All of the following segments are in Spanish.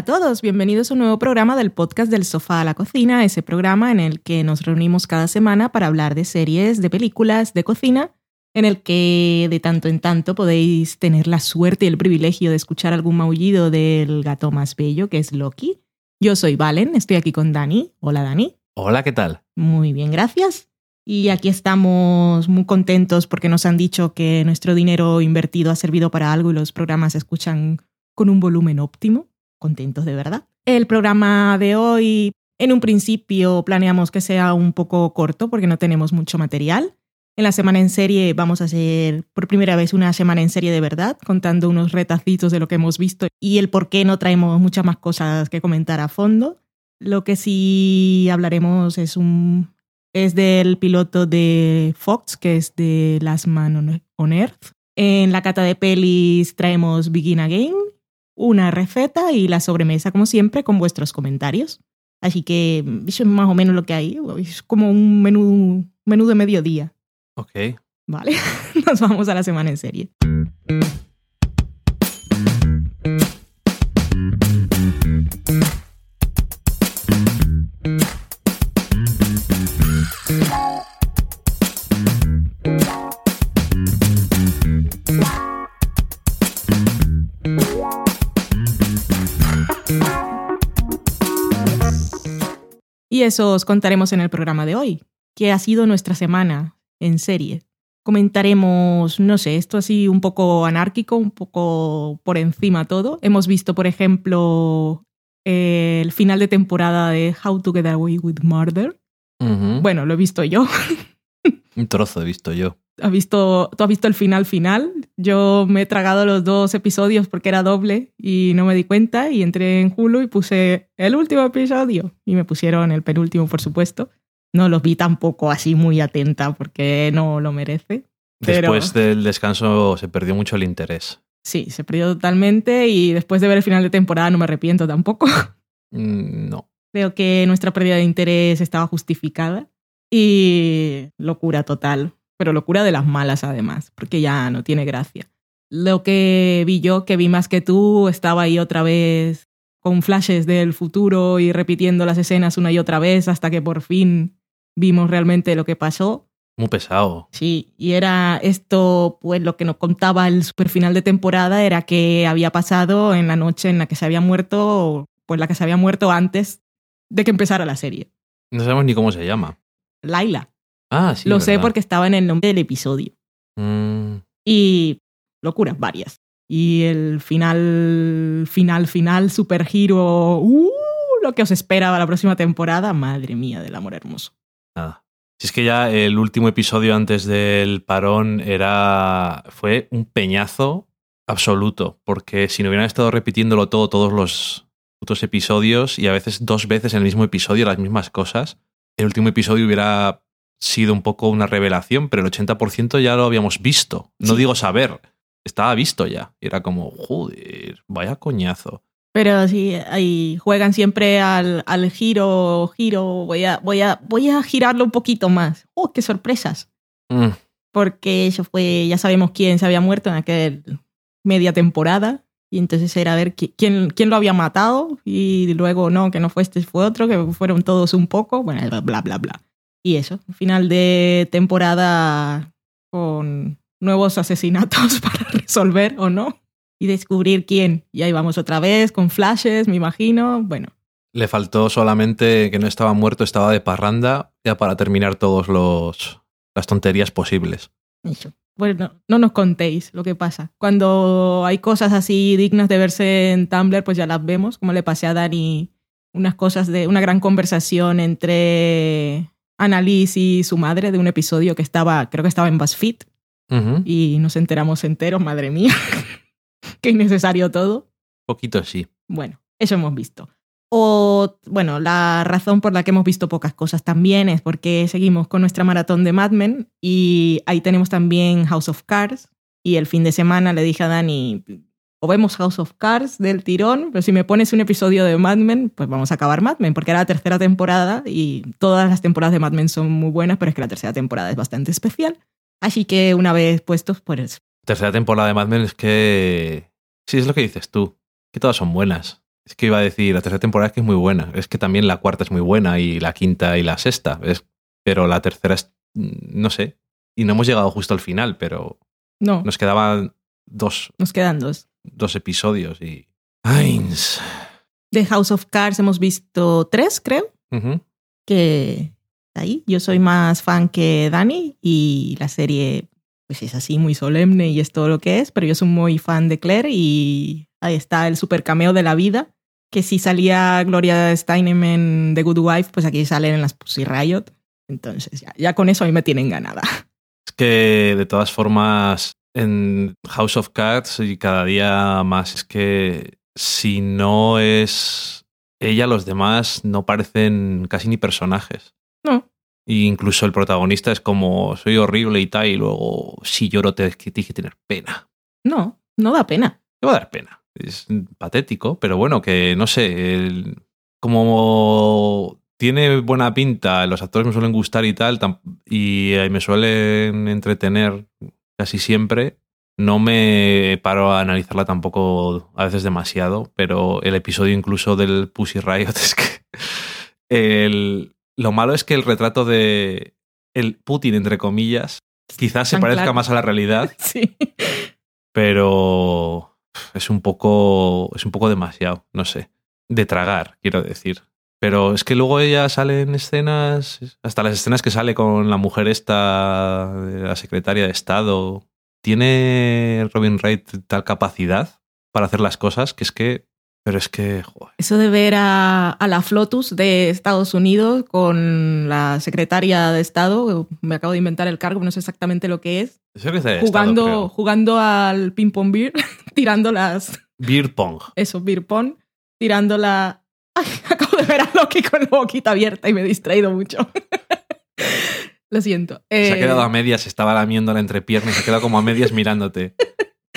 Hola a todos, bienvenidos a un nuevo programa del podcast del sofá a la cocina, ese programa en el que nos reunimos cada semana para hablar de series, de películas, de cocina, en el que de tanto en tanto podéis tener la suerte y el privilegio de escuchar algún maullido del gato más bello, que es Loki. Yo soy Valen, estoy aquí con Dani. Hola Dani. Hola, ¿qué tal? Muy bien, gracias. Y aquí estamos muy contentos porque nos han dicho que nuestro dinero invertido ha servido para algo y los programas se escuchan con un volumen óptimo. Contentos de verdad. El programa de hoy, en un principio planeamos que sea un poco corto porque no tenemos mucho material. En la semana en serie vamos a hacer por primera vez una semana en serie de verdad, contando unos retacitos de lo que hemos visto y el por qué no traemos muchas más cosas que comentar a fondo. Lo que sí hablaremos es un es del piloto de Fox, que es de Last Man on Earth. En la cata de pelis traemos Begin Again, una receta y la sobremesa, como siempre, con vuestros comentarios. Así que eso es más o menos lo que hay. Es como un menú, menú de mediodía. Ok. Vale, nos vamos a la semana en serie. Y eso os contaremos en el programa de hoy, que ha sido nuestra semana en serie. Comentaremos, no sé, esto así un poco anárquico, un poco por encima todo. Hemos visto, por ejemplo, el final de temporada de How to Get Away with Murder. Bueno, lo he visto yo. Un trozo he visto yo. ¿Has visto, ¿Tú has visto el final final? Yo me he tragado los dos episodios porque era doble y no me di cuenta y entré en Hulu y puse el último episodio y me pusieron el penúltimo, por supuesto. No los vi tampoco así muy atenta porque no lo merece. Pero- Después del descanso se perdió mucho el interés. Sí, se perdió totalmente y después de ver el final de temporada no me arrepiento tampoco. Mm, No. Creo que nuestra pérdida de interés estaba justificada y locura total, pero locura de las malas además, porque ya no tiene gracia. Lo que vi yo, que vi más que tú, estaba ahí otra vez con flashes del futuro y repitiendo las escenas una y otra vez hasta que por fin vimos realmente lo que pasó. Muy pesado. Sí, y era esto, pues lo que nos contaba el super final de temporada era que había pasado en la noche en la que se había muerto, pues la que se había muerto antes de que empezara la serie. No sabemos ni cómo se llama. Laila. Ah, sí. Lo sé porque estaba en el nombre del episodio. Mm, Y locuras varias. Y el final, final, final, super giro, ¡uh! lo que os espera para la próxima temporada, madre mía del amor hermoso. nada. Si es que ya el último episodio antes del parón era. fue un peñazo absoluto. Porque si no hubieran estado repitiéndolo todo, todos los putos episodios, y a veces dos veces en el mismo episodio las mismas cosas, el último episodio hubiera sido un poco una revelación, pero el 80% ya lo habíamos visto. No Sí. digo saber, estaba visto ya. Era como, joder, vaya coñazo. Pero sí, ahí juegan siempre al, al giro, giro, voy a, voy, a, voy a girarlo un poquito más. ¡Oh, qué sorpresas! Mm, Porque eso fue, ya sabemos quién se había muerto en aquel media temporada. Y entonces era ver qui- quién, quién lo había matado. Y luego no, que no fue este, fue otro, que fueron todos un poco. Bueno, bla, bla, bla, bla. Y eso, final de temporada con nuevos asesinatos para resolver o no. Y descubrir quién. Y ahí vamos otra vez, con flashes, me imagino. Bueno, Le faltó solamente que no estaba muerto, estaba de parranda, ya para terminar todos los las tonterías posibles. Eso. Bueno, no nos contéis lo que pasa. Cuando hay cosas así dignas de verse en Tumblr, pues ya las vemos, como le pasé a Dani unas cosas de una gran conversación entre Annalise y su madre de un episodio que estaba, creo que estaba en BuzzFeed y nos enteramos enteros, madre mía. Qué innecesario todo. Poquito sí. Bueno, eso hemos visto. O, bueno, la razón por la que hemos visto pocas cosas también es porque seguimos con nuestra maratón de Mad Men y ahí tenemos también House of Cards. Y el fin de semana le dije a Dani, o vemos House of Cards del tirón, pero si me pones un episodio de Mad Men, pues vamos a acabar Mad Men, porque era la tercera temporada y todas las temporadas de Mad Men son muy buenas, pero es que la tercera temporada es bastante especial. Así que una vez puestos, pues Tercera temporada de Mad Men es que. Sí, es lo que dices tú. Que todas son buenas. Es que iba a decir, la tercera temporada es que es muy buena. Es que también la cuarta es muy buena y la quinta y la sexta. Es, pero la tercera es, no sé. Y no hemos llegado justo al final, pero No, nos quedaban dos, nos quedan dos. dos episodios y... Ains. De House of Cards hemos visto tres, creo, que ahí. Yo soy más fan que Dani y la serie pues es así muy solemne y es todo lo que es, pero yo soy muy fan de Claire y ahí está el super cameo de la vida, que si salía Gloria Steinem en The Good Wife, pues aquí salen en las Pussy Riot. Entonces ya, ya con eso a mí me tienen ganada. Es que de todas formas en House of Cards y cada día más es que si no es ella, los demás no parecen casi ni personajes. No, Y incluso el protagonista es como soy horrible y tal, y luego si lloro te tienes que tener pena. no, no da pena. Te va a dar pena. Es patético, pero bueno, que no sé, el- como tiene buena pinta, los actores me suelen gustar y tal, y eh, me suelen entretener casi siempre, no me paro a analizarla tampoco a veces demasiado, pero el episodio incluso del Pussy Riot es que el- lo malo es que el retrato de el Putin, entre comillas, quizás se parezca claro. más a la realidad, Sí. pero es un poco es un poco demasiado, no sé, de tragar, quiero decir. Pero es que luego ella sale en escenas, hasta las escenas que sale con la mujer esta, la secretaria de Estado, tiene Robin Wright tal capacidad para hacer las cosas que es que, pero es que, joder, Eso de ver a, a la Flotus de Estados Unidos con la secretaria de Estado, me acabo de inventar el cargo, no sé exactamente lo que es, de jugando, jugando al ping pong beer, tirando las, beer pong. eso, beer pong, tirando la... Ay, acabo de ver a Loki con la boquita abierta y me he distraído mucho. Lo siento. Se ha Eh, quedado a medias, estaba lamiendo la entrepierna y se ha quedado como a medias mirándote.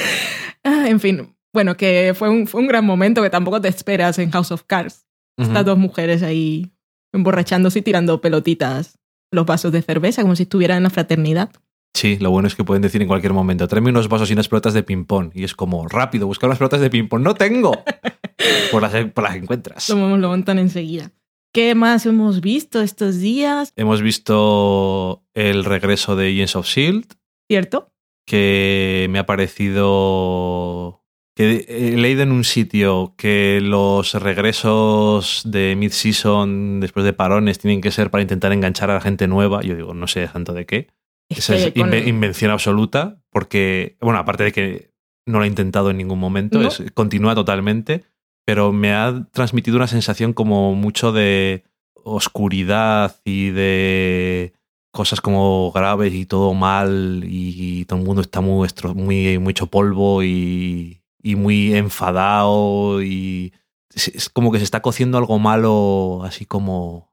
ah, en fin, bueno, que fue un, fue un gran momento que tampoco te esperas en House of Cards. Estas dos mujeres ahí emborrachándose y tirando pelotitas los vasos de cerveza como si estuvieran en la fraternidad. Sí, lo bueno es que pueden decir en cualquier momento, tráeme unos vasos y unas pelotas de ping-pong. Y es como, rápido, buscar unas pelotas de ping-pong. ¡No tengo! Por las, por las encuentras. Lo, lo montan enseguida. ¿Qué más hemos visto estos días? Hemos visto el regreso de Agents of S.H.I.E.L.D., ¿Cierto? que me ha parecido... que he leído en un sitio que los regresos de mid-season después de parones tienen que ser para intentar enganchar a la gente nueva. Yo digo, no sé tanto de qué. Es Esa es que con- inve- invención absoluta, porque, bueno, aparte de que no lo he intentado en ningún momento, ¿No? es, continúa totalmente, pero me ha transmitido una sensación como mucho de oscuridad y de cosas como graves y todo mal y, todo el mundo está muy, muy, muy hecho polvo y, y muy enfadado y es, es como que se está cociendo algo malo así como...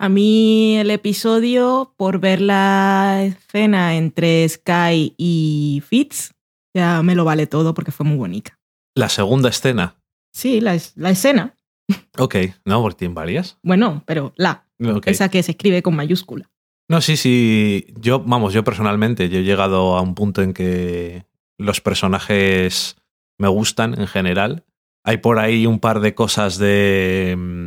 A mí el episodio, por ver la escena entre Sky y Fitz, ya me lo vale todo porque fue muy bonita. La segunda escena. Sí, la, es- la escena. Ok, no, porque tienen varias. Bueno, pero la, esa que se escribe con mayúscula. No, sí, sí. Yo, vamos, yo personalmente, yo he llegado a un punto en que los personajes me gustan en general. Hay por ahí un par de cosas de mm,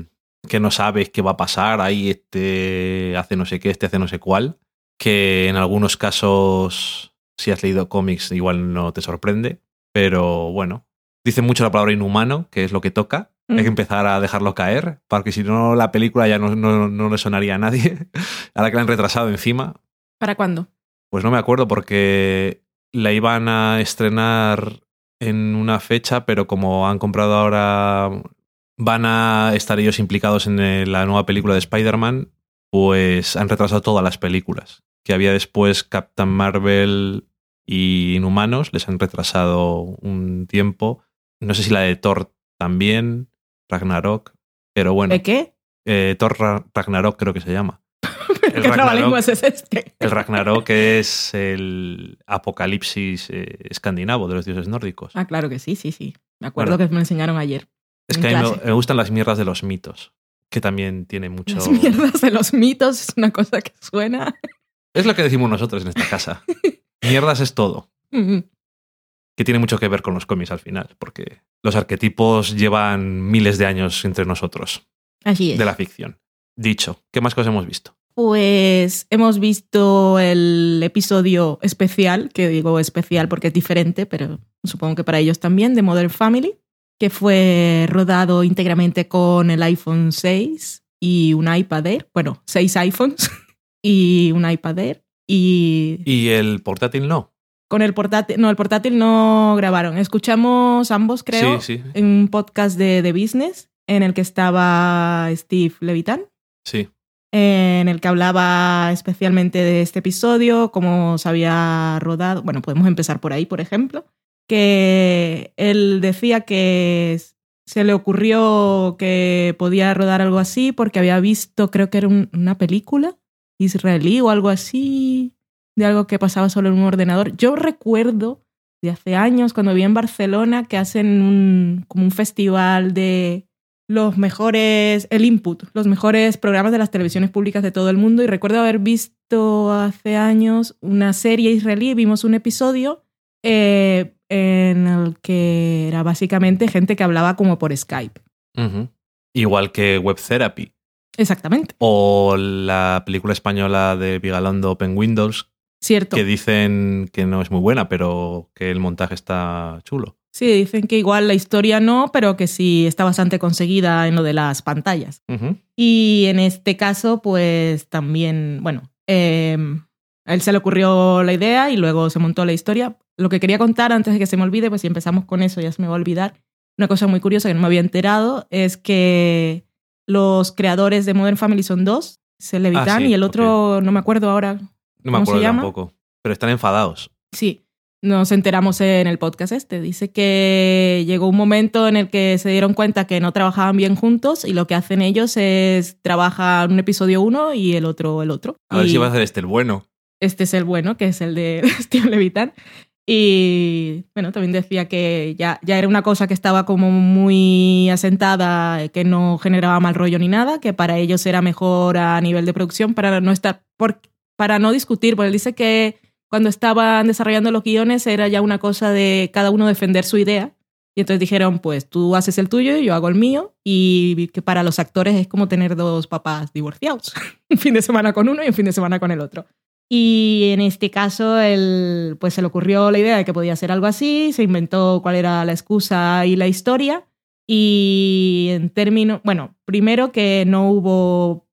que no sabes qué va a pasar. Ahí este hace no sé qué, este hace no sé cuál. Que en algunos casos, si has leído cómics, igual no te sorprende. Pero bueno, dice mucho la palabra inhumano, que es lo que toca. Hay que Mm. empezar a dejarlo caer, porque si no, la película ya no, no, no le sonaría a nadie. Ahora que la han retrasado encima, ¿Para cuándo? pues no me acuerdo porque la iban a estrenar en una fecha, pero como han comprado ahora, van a estar ellos implicados en eh, la nueva película de Spider-Man, pues han retrasado todas las películas. Que había después Captain Marvel y Inhumanos, les han retrasado un tiempo. No sé si la de Thor también, Ragnarok, pero bueno, ¿De qué? eh, Thor Ra- Ragnarok creo que se llama. ¿Qué Ragnarok- es este? El Ragnarok es el apocalipsis eh, escandinavo de los dioses nórdicos. Ah, claro que sí, sí, sí. Me acuerdo Bueno. que me enseñaron ayer. Es que a mí me, gustan las mierdas de los mitos, que también tiene mucho... Las mierdas de los mitos es una cosa que suena. Es lo que decimos nosotros en esta casa. Mierdas es todo, que tiene mucho que ver con los cómics al final, porque los arquetipos llevan miles de años entre nosotros. Así es. De la ficción. Dicho, ¿qué más cosas hemos visto? Pues hemos visto el episodio especial, que digo especial porque es diferente, pero supongo que para ellos también, de Modern Family, que fue rodado íntegramente con el iPhone 6 y un iPad Air. Bueno, seis iPhones y un iPad Air. Y, ¿Y el portátil no? Con el portátil, no, el portátil no grabaron. Escuchamos ambos, creo, sí, sí. en un podcast de, de Business en el que estaba Steve Levitan Sí. en el que hablaba especialmente de este episodio, cómo se había rodado. Bueno, podemos empezar por ahí, por ejemplo, que él decía que se le ocurrió que podía rodar algo así porque había visto, creo que era un- una película israelí o algo así, de algo que pasaba solo en un ordenador. Yo recuerdo de hace años, cuando vi en Barcelona, que hacen un, como un festival de los mejores, el input, los mejores programas de las televisiones públicas de todo el mundo. Y recuerdo haber visto hace años una serie israelí, vimos un episodio eh, en el que era básicamente gente que hablaba como por Skype. Igual que Web Therapy. Exactamente, O la película española de Vigalondo Open Windows, cierto. que dicen que no es muy buena, pero que el montaje está chulo. Sí, dicen que igual la historia no, pero que sí está bastante conseguida en lo de las pantallas. Y en este caso, pues también, bueno, eh, a él se le ocurrió la idea y luego se montó la historia. Lo que quería contar antes de que se me olvide, pues si empezamos con eso ya se me va a olvidar. Una cosa muy curiosa que no me había enterado es que los creadores de Modern Family son dos, Levitan Ah, sí, y el otro, no me acuerdo ahora. No ¿Cómo me se acuerdo llama? tampoco. Pero están enfadados. Sí, nos enteramos en el podcast este. Dice que llegó un momento en el que se dieron cuenta que no trabajaban bien juntos y lo que hacen ellos es trabajar un episodio uno y el otro el otro. A ver si va a ser este el bueno. Este es el bueno, que es el de Steve Levitan. Y bueno, también decía que ya, ya era una cosa que estaba como muy asentada, que no generaba mal rollo ni nada, que para ellos era mejor a nivel de producción para no estar, por, para no discutir, porque él dice que cuando estaban desarrollando los guiones era ya una cosa de cada uno defender su idea. Y entonces dijeron, pues tú haces el tuyo y yo hago el mío. Y que para los actores es como tener dos papás divorciados. un fin de semana con uno y un fin de semana con el otro. Y en este caso, él, pues se le ocurrió la idea de que podía hacer algo así, se inventó cuál era la excusa y la historia. Y en términos, bueno, primero que no hubo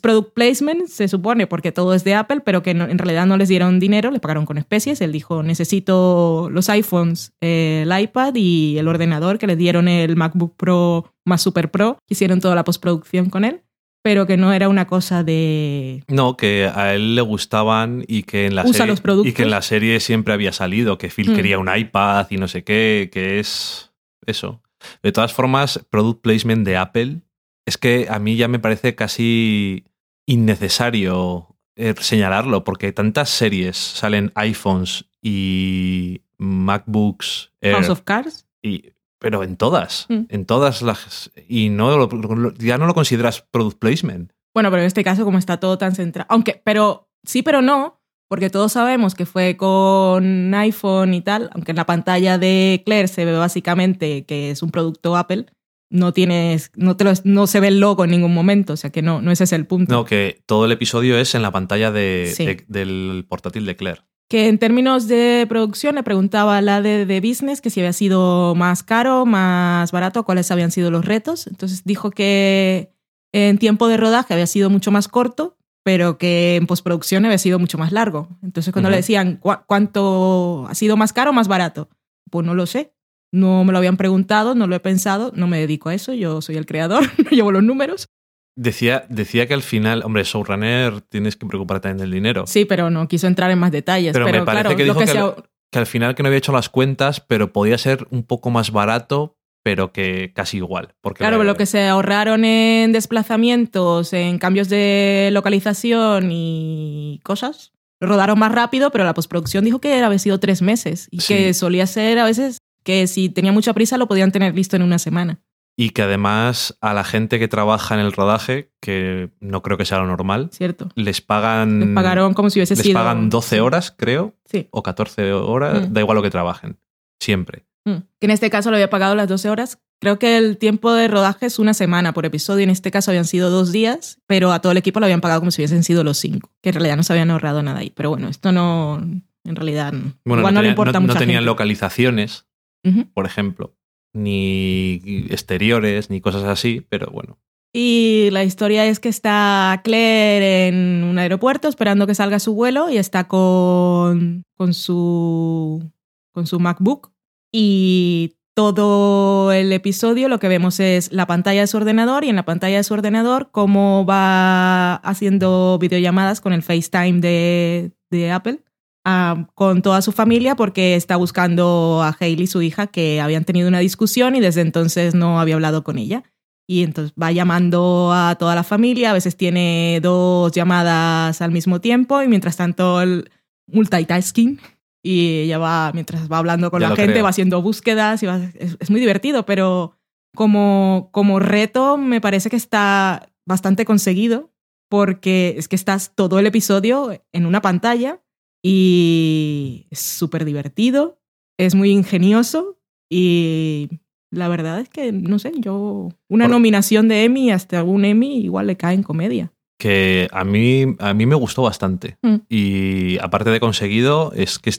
product placement, se supone, porque todo es de Apple, pero que en realidad no les dieron dinero, les pagaron con especies. Él dijo, necesito los iPhones, eh, el iPad y el ordenador, que les dieron el MacBook Pro más Super Pro, hicieron toda la postproducción con él, pero que no era una cosa de... No, que a él le gustaban y que en la Usa serie, los productos. y que en la serie siempre había salido, que Phil Mm. quería un iPad y no sé qué, que es eso. De todas formas, product placement de Apple es que a mí ya me parece casi innecesario eh, señalarlo, porque tantas series salen iPhones y MacBooks Air, House of Cards. y, pero en todas, Mm. en todas las y no lo- ya no lo consideras product placement. Bueno, pero en este caso, como está todo tan centrado. Aunque, pero sí, pero no, porque todos sabemos que fue con iPhone y tal, aunque en la pantalla de Claire se ve básicamente que es un producto Apple, no tienes, no, te lo- no se ve el logo en ningún momento, o sea que no, no ese es el punto. No, que todo el episodio es en la pantalla de, Sí. de- del portátil de Claire. Que en términos de producción le preguntaba a la de, de business que si había sido más caro, más barato, cuáles habían sido los retos. Entonces dijo que en tiempo de rodaje había sido mucho más corto, pero que en postproducción había sido mucho más largo. Entonces cuando le decían "¿Cu- cuánto ha sido más caro o más barato, pues no lo sé. No me lo habían preguntado, no lo he pensado, no me dedico a eso, yo soy el creador, no llevo los números. Decía, decía que al final, hombre, showrunner tienes que preocuparte también del dinero. Sí, pero no quiso entrar en más detalles. Pero Pero, me parece claro, que dijo que al final que no había hecho las cuentas, pero podía ser un poco más barato, pero que casi igual. Porque Claro, la- lo que se ahorraron en desplazamientos, en cambios de localización y cosas, lo rodaron más rápido, pero la postproducción dijo que había sido tres meses y Sí. que solía ser a veces que si tenía mucha prisa lo podían tener listo en una semana. Y que además a la gente que trabaja en el rodaje, que no creo que sea lo normal, ¿Cierto? les pagan. Les pagaron como si hubiese les sido... pagan 12 horas, creo, Sí. o 14 horas, Mm. da igual lo que trabajen. Siempre. Mm. Que en este caso lo había pagado las 12 horas. Creo que el tiempo de rodaje es una semana por episodio. En este caso habían sido dos días, pero a todo el equipo lo habían pagado como si hubiesen sido los cinco. Que en realidad no se habían ahorrado nada ahí. Pero bueno, esto no. En realidad. Bueno, igual no, no, le tenía- importa no- mucho. no tenían localizaciones, por ejemplo, ni exteriores, ni cosas así, pero bueno. Y la historia es que está Claire en un aeropuerto esperando que salga su vuelo y está con, con, su, con su MacBook. Y todo el episodio lo que vemos es la pantalla de su ordenador y en la pantalla de su ordenador cómo va haciendo videollamadas con el FaceTime de, de Apple ah, con toda su familia porque está buscando a Hailey, su hija, que habían tenido una discusión y desde entonces no había hablado con ella. Y entonces va llamando a toda la familia, a veces tiene dos llamadas al mismo tiempo y mientras tanto el multitasking y ella va, mientras va hablando con Ya la gente, creo. va haciendo búsquedas y va- es, es muy divertido, pero como, como reto me parece que está bastante conseguido porque es que estás todo el episodio en una pantalla y es súper divertido, es muy ingenioso y la verdad es que, no sé, yo una Por- nominación de Emmy hasta un Emmy igual le cae en comedia. Que a mí, a mí me gustó bastante. Mm. Y aparte de conseguido, es que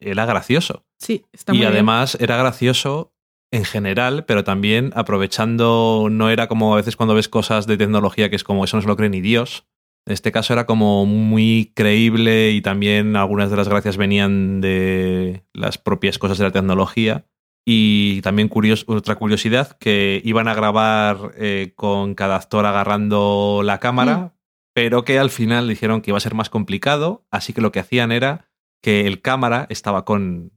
era gracioso. Sí, está y muy bien. además era gracioso en general, pero también aprovechando, no era como a veces cuando ves cosas de tecnología que es como eso no se lo cree ni Dios. En este caso era como muy creíble y también algunas de las gracias venían de las propias cosas de la tecnología. Y también curios- otra curiosidad, que iban a grabar eh, con cada actor agarrando la cámara, Mm. pero que al final dijeron que iba a ser más complicado, así que lo que hacían era que el cámara estaba con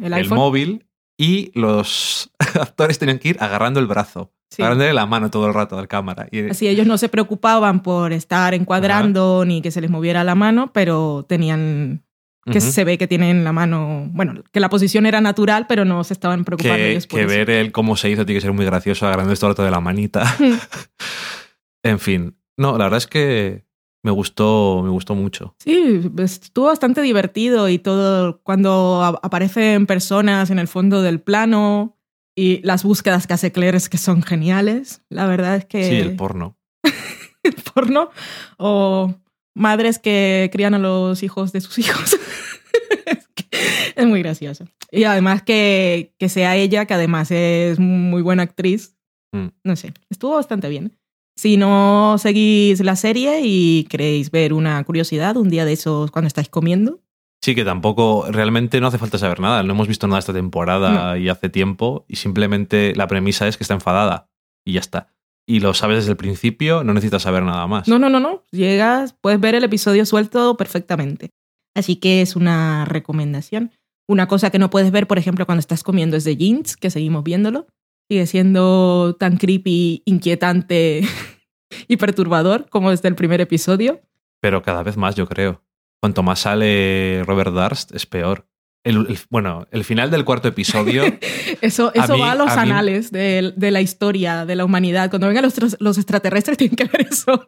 el el, móvil y los actores tenían que ir agarrando el brazo, Sí. agarrándole la mano todo el rato al cámara. Y, Así ellos no se preocupaban por estar encuadrando ni que se les moviera la mano, pero tenían que Ujú. se ve que tienen la mano, bueno, que la posición era natural, pero no se estaban preocupando que, ellos por que eso. ver el cómo se hizo tiene que ser muy gracioso agarrando esto todo de la manita. en fin, no, la verdad es que me gustó, me gustó mucho. Sí, estuvo bastante divertido y todo cuando aparecen personas en el fondo del plano y las búsquedas que hace Claire es que son geniales. La verdad es que Sí, el porno. el porno o madres que crían a los hijos de sus hijos. es, que es muy gracioso. Y además que, que sea ella, que además es muy buena actriz. Mm. No sé, estuvo bastante bien. Si no seguís la serie y queréis ver una curiosidad un día de esos cuando estáis comiendo, Sí, que tampoco, realmente no hace falta saber nada. No hemos visto nada esta temporada y hace tiempo. Y simplemente la premisa es que está enfadada. Y ya está. Y lo sabes desde el principio, no necesitas saber nada más. no, no, no, no, llegas, puedes ver el episodio suelto perfectamente. Así que es una recomendación. Una cosa que no puedes ver, por ejemplo, cuando estás comiendo es de jeans, que seguimos viéndolo. Sigue siendo tan creepy, inquietante y perturbador como desde el primer episodio. Pero cada vez más, yo creo. Cuanto más sale Robert Darst, es peor. El, el- bueno, el final del cuarto episodio, Eso, A eso mí- va a los a mí- anales de, de la historia, de la humanidad. Cuando vengan los, los extraterrestres tienen que ver eso.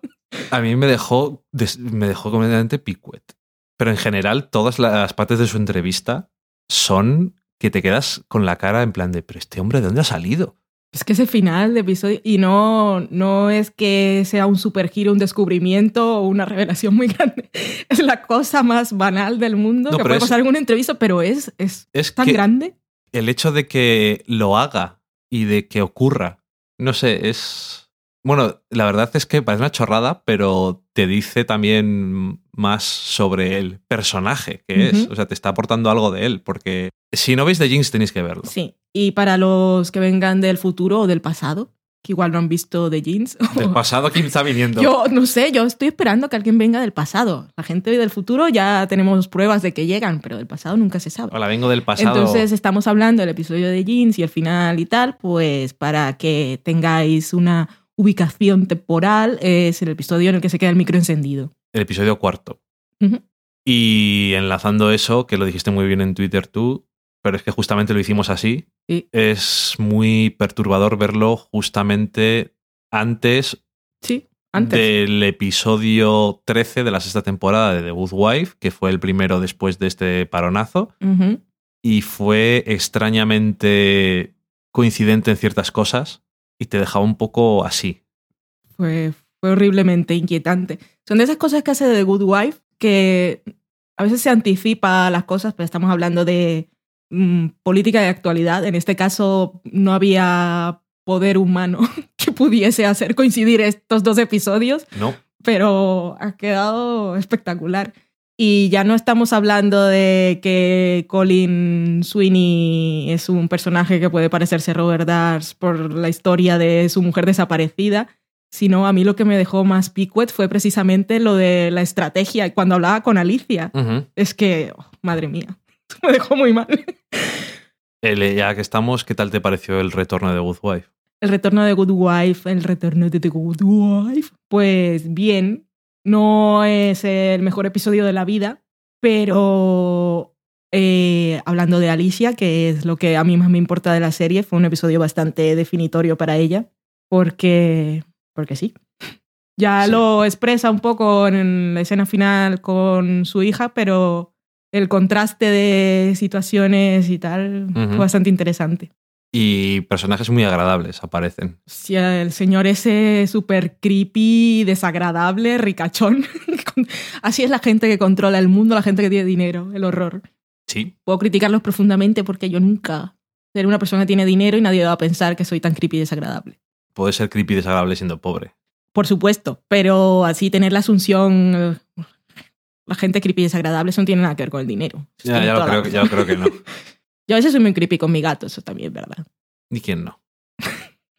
a mí me dejó, me dejó completamente picuet. Pero en general, todas las partes de su entrevista son que te quedas con la cara en plan de, pero este hombre, ¿de dónde ha salido? Es que ese final de episodio, y no, no es que sea un super giro, un descubrimiento o una revelación muy grande. Es la cosa más banal del mundo No, que puede es- pasar en una entrevista, pero es, es Es tan grande. el hecho de que lo haga y de que ocurra, no sé, es... Bueno, la verdad es que parece una chorrada, pero te dice también más sobre el personaje que es. O sea, te está aportando algo de él, porque si no veis The Jinx tenéis que verlo. Sí. Y para los que vengan del futuro o del pasado, que igual no han visto The Jeans. Del pasado, ¿quién está viniendo? Yo no sé, yo estoy esperando que alguien venga del pasado. La gente del futuro ya tenemos pruebas de que llegan, pero del pasado nunca se sabe. Hola, vengo del pasado. Entonces estamos hablando del episodio de Jeans y el final y tal, pues para que tengáis una ubicación temporal, es el episodio en el que se queda el micro encendido. El episodio cuarto. Y enlazando eso, que lo dijiste muy bien en Twitter tú, pero es que justamente lo hicimos así, Sí. es muy perturbador verlo justamente antes, Sí, antes. del episodio 13 de la sexta temporada de The Good Wife, que fue el primero después de este paronazo, y fue extrañamente coincidente en ciertas cosas y te dejaba un poco así. Fue, fue horriblemente inquietante. Son de esas cosas que hace The Good Wife que a veces se anticipa las cosas, pero estamos hablando de mm, política de actualidad. En este caso no había poder humano que pudiese hacer coincidir estos dos episodios. No. Pero ha quedado espectacular. Y ya no estamos hablando de que Colin Sweeney es un personaje que puede parecerse a Robert Dars por la historia de su mujer desaparecida, sino a mí lo que me dejó más picuet fue precisamente lo de la estrategia cuando hablaba con Alicia. Es que, oh, madre mía, me dejó muy mal. ya que estamos, ¿qué tal te pareció el retorno de Good Wife? El retorno de Good Wife, el retorno de The Good Wife. Pues bien, no es el mejor episodio de la vida, pero eh, hablando de Alicia, que es lo que a mí más me importa de la serie, fue un episodio bastante definitorio para ella, porque, porque sí. Ya lo expresa un poco en la escena final con su hija, pero el contraste de situaciones y tal fue bastante interesante. Y personajes muy agradables aparecen. Sí, el señor ese súper creepy, desagradable, ricachón. Así es la gente que controla el mundo, la gente que tiene dinero, el horror. Sí. Puedo criticarlos profundamente porque yo nunca seré una persona que tiene dinero y nadie va a pensar que soy tan creepy y desagradable. Puede ser creepy y desagradable siendo pobre. Por supuesto, pero así tener la asunción... La gente creepy y desagradable, eso no tiene nada que ver con el dinero. Ya, ya, lo creo, ya lo creo que no. Yo a veces soy muy creepy con mi gato, eso también es verdad. ¿Y quién no?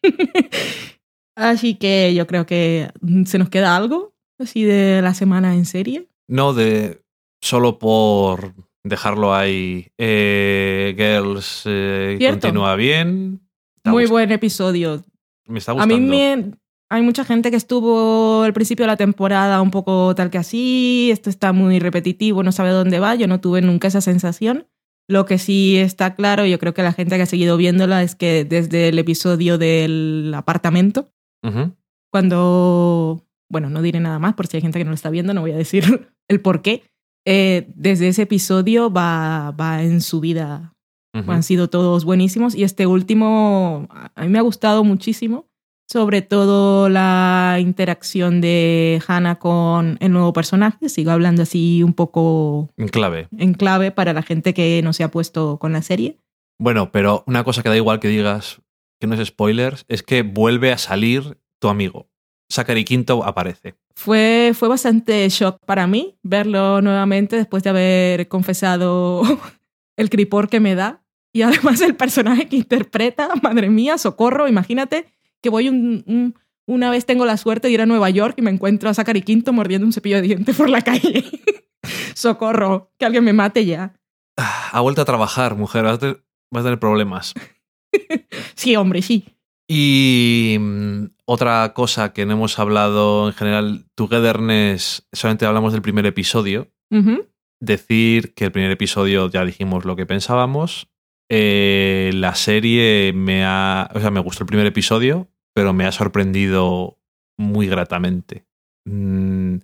así que yo creo que mm, se nos queda algo así de la semana en serie. No, de solo por dejarlo ahí. Eh, Girls eh, continúa bien. Muy buen episodio. Me está gustando. A mí me, hay mucha gente que estuvo al principio de la temporada un poco tal que así, esto está muy repetitivo, no sabe dónde va, yo no tuve nunca esa sensación. Lo que sí está claro, yo creo que la gente que ha seguido viéndola es que desde el episodio del apartamento, cuando, bueno, no diré nada más por si hay gente que no lo está viendo, no voy a decir el por qué, eh, desde ese episodio va, va en su vida. Han sido todos buenísimos y este último a mí me ha gustado muchísimo sobre todo la interacción de Hannah con el nuevo personaje. Sigo hablando así un poco... En clave. En clave para la gente que no se ha puesto con la serie. Bueno, pero una cosa que da igual que digas que no es spoilers, es que vuelve a salir tu amigo. Zachary Quinto aparece. Fue, fue bastante shock para mí verlo nuevamente después de haber confesado el cripor que me da. Y además el personaje que interpreta, madre mía, socorro, imagínate que voy un, una vez tengo la suerte de ir a Nueva York y me encuentro a Zachary Quinto mordiendo un cepillo de dientes por la calle. Socorro, que alguien me mate ya. Ha vuelto a trabajar, mujer, vas a tener, problemas. sí, hombre, sí. Y mm, otra cosa que no hemos hablado en general, Togetherness, solamente hablamos del primer episodio. Decir que el primer episodio ya dijimos lo que pensábamos. Eh, la serie me ha. O sea, me gustó el primer episodio pero me ha sorprendido muy gratamente. Mm,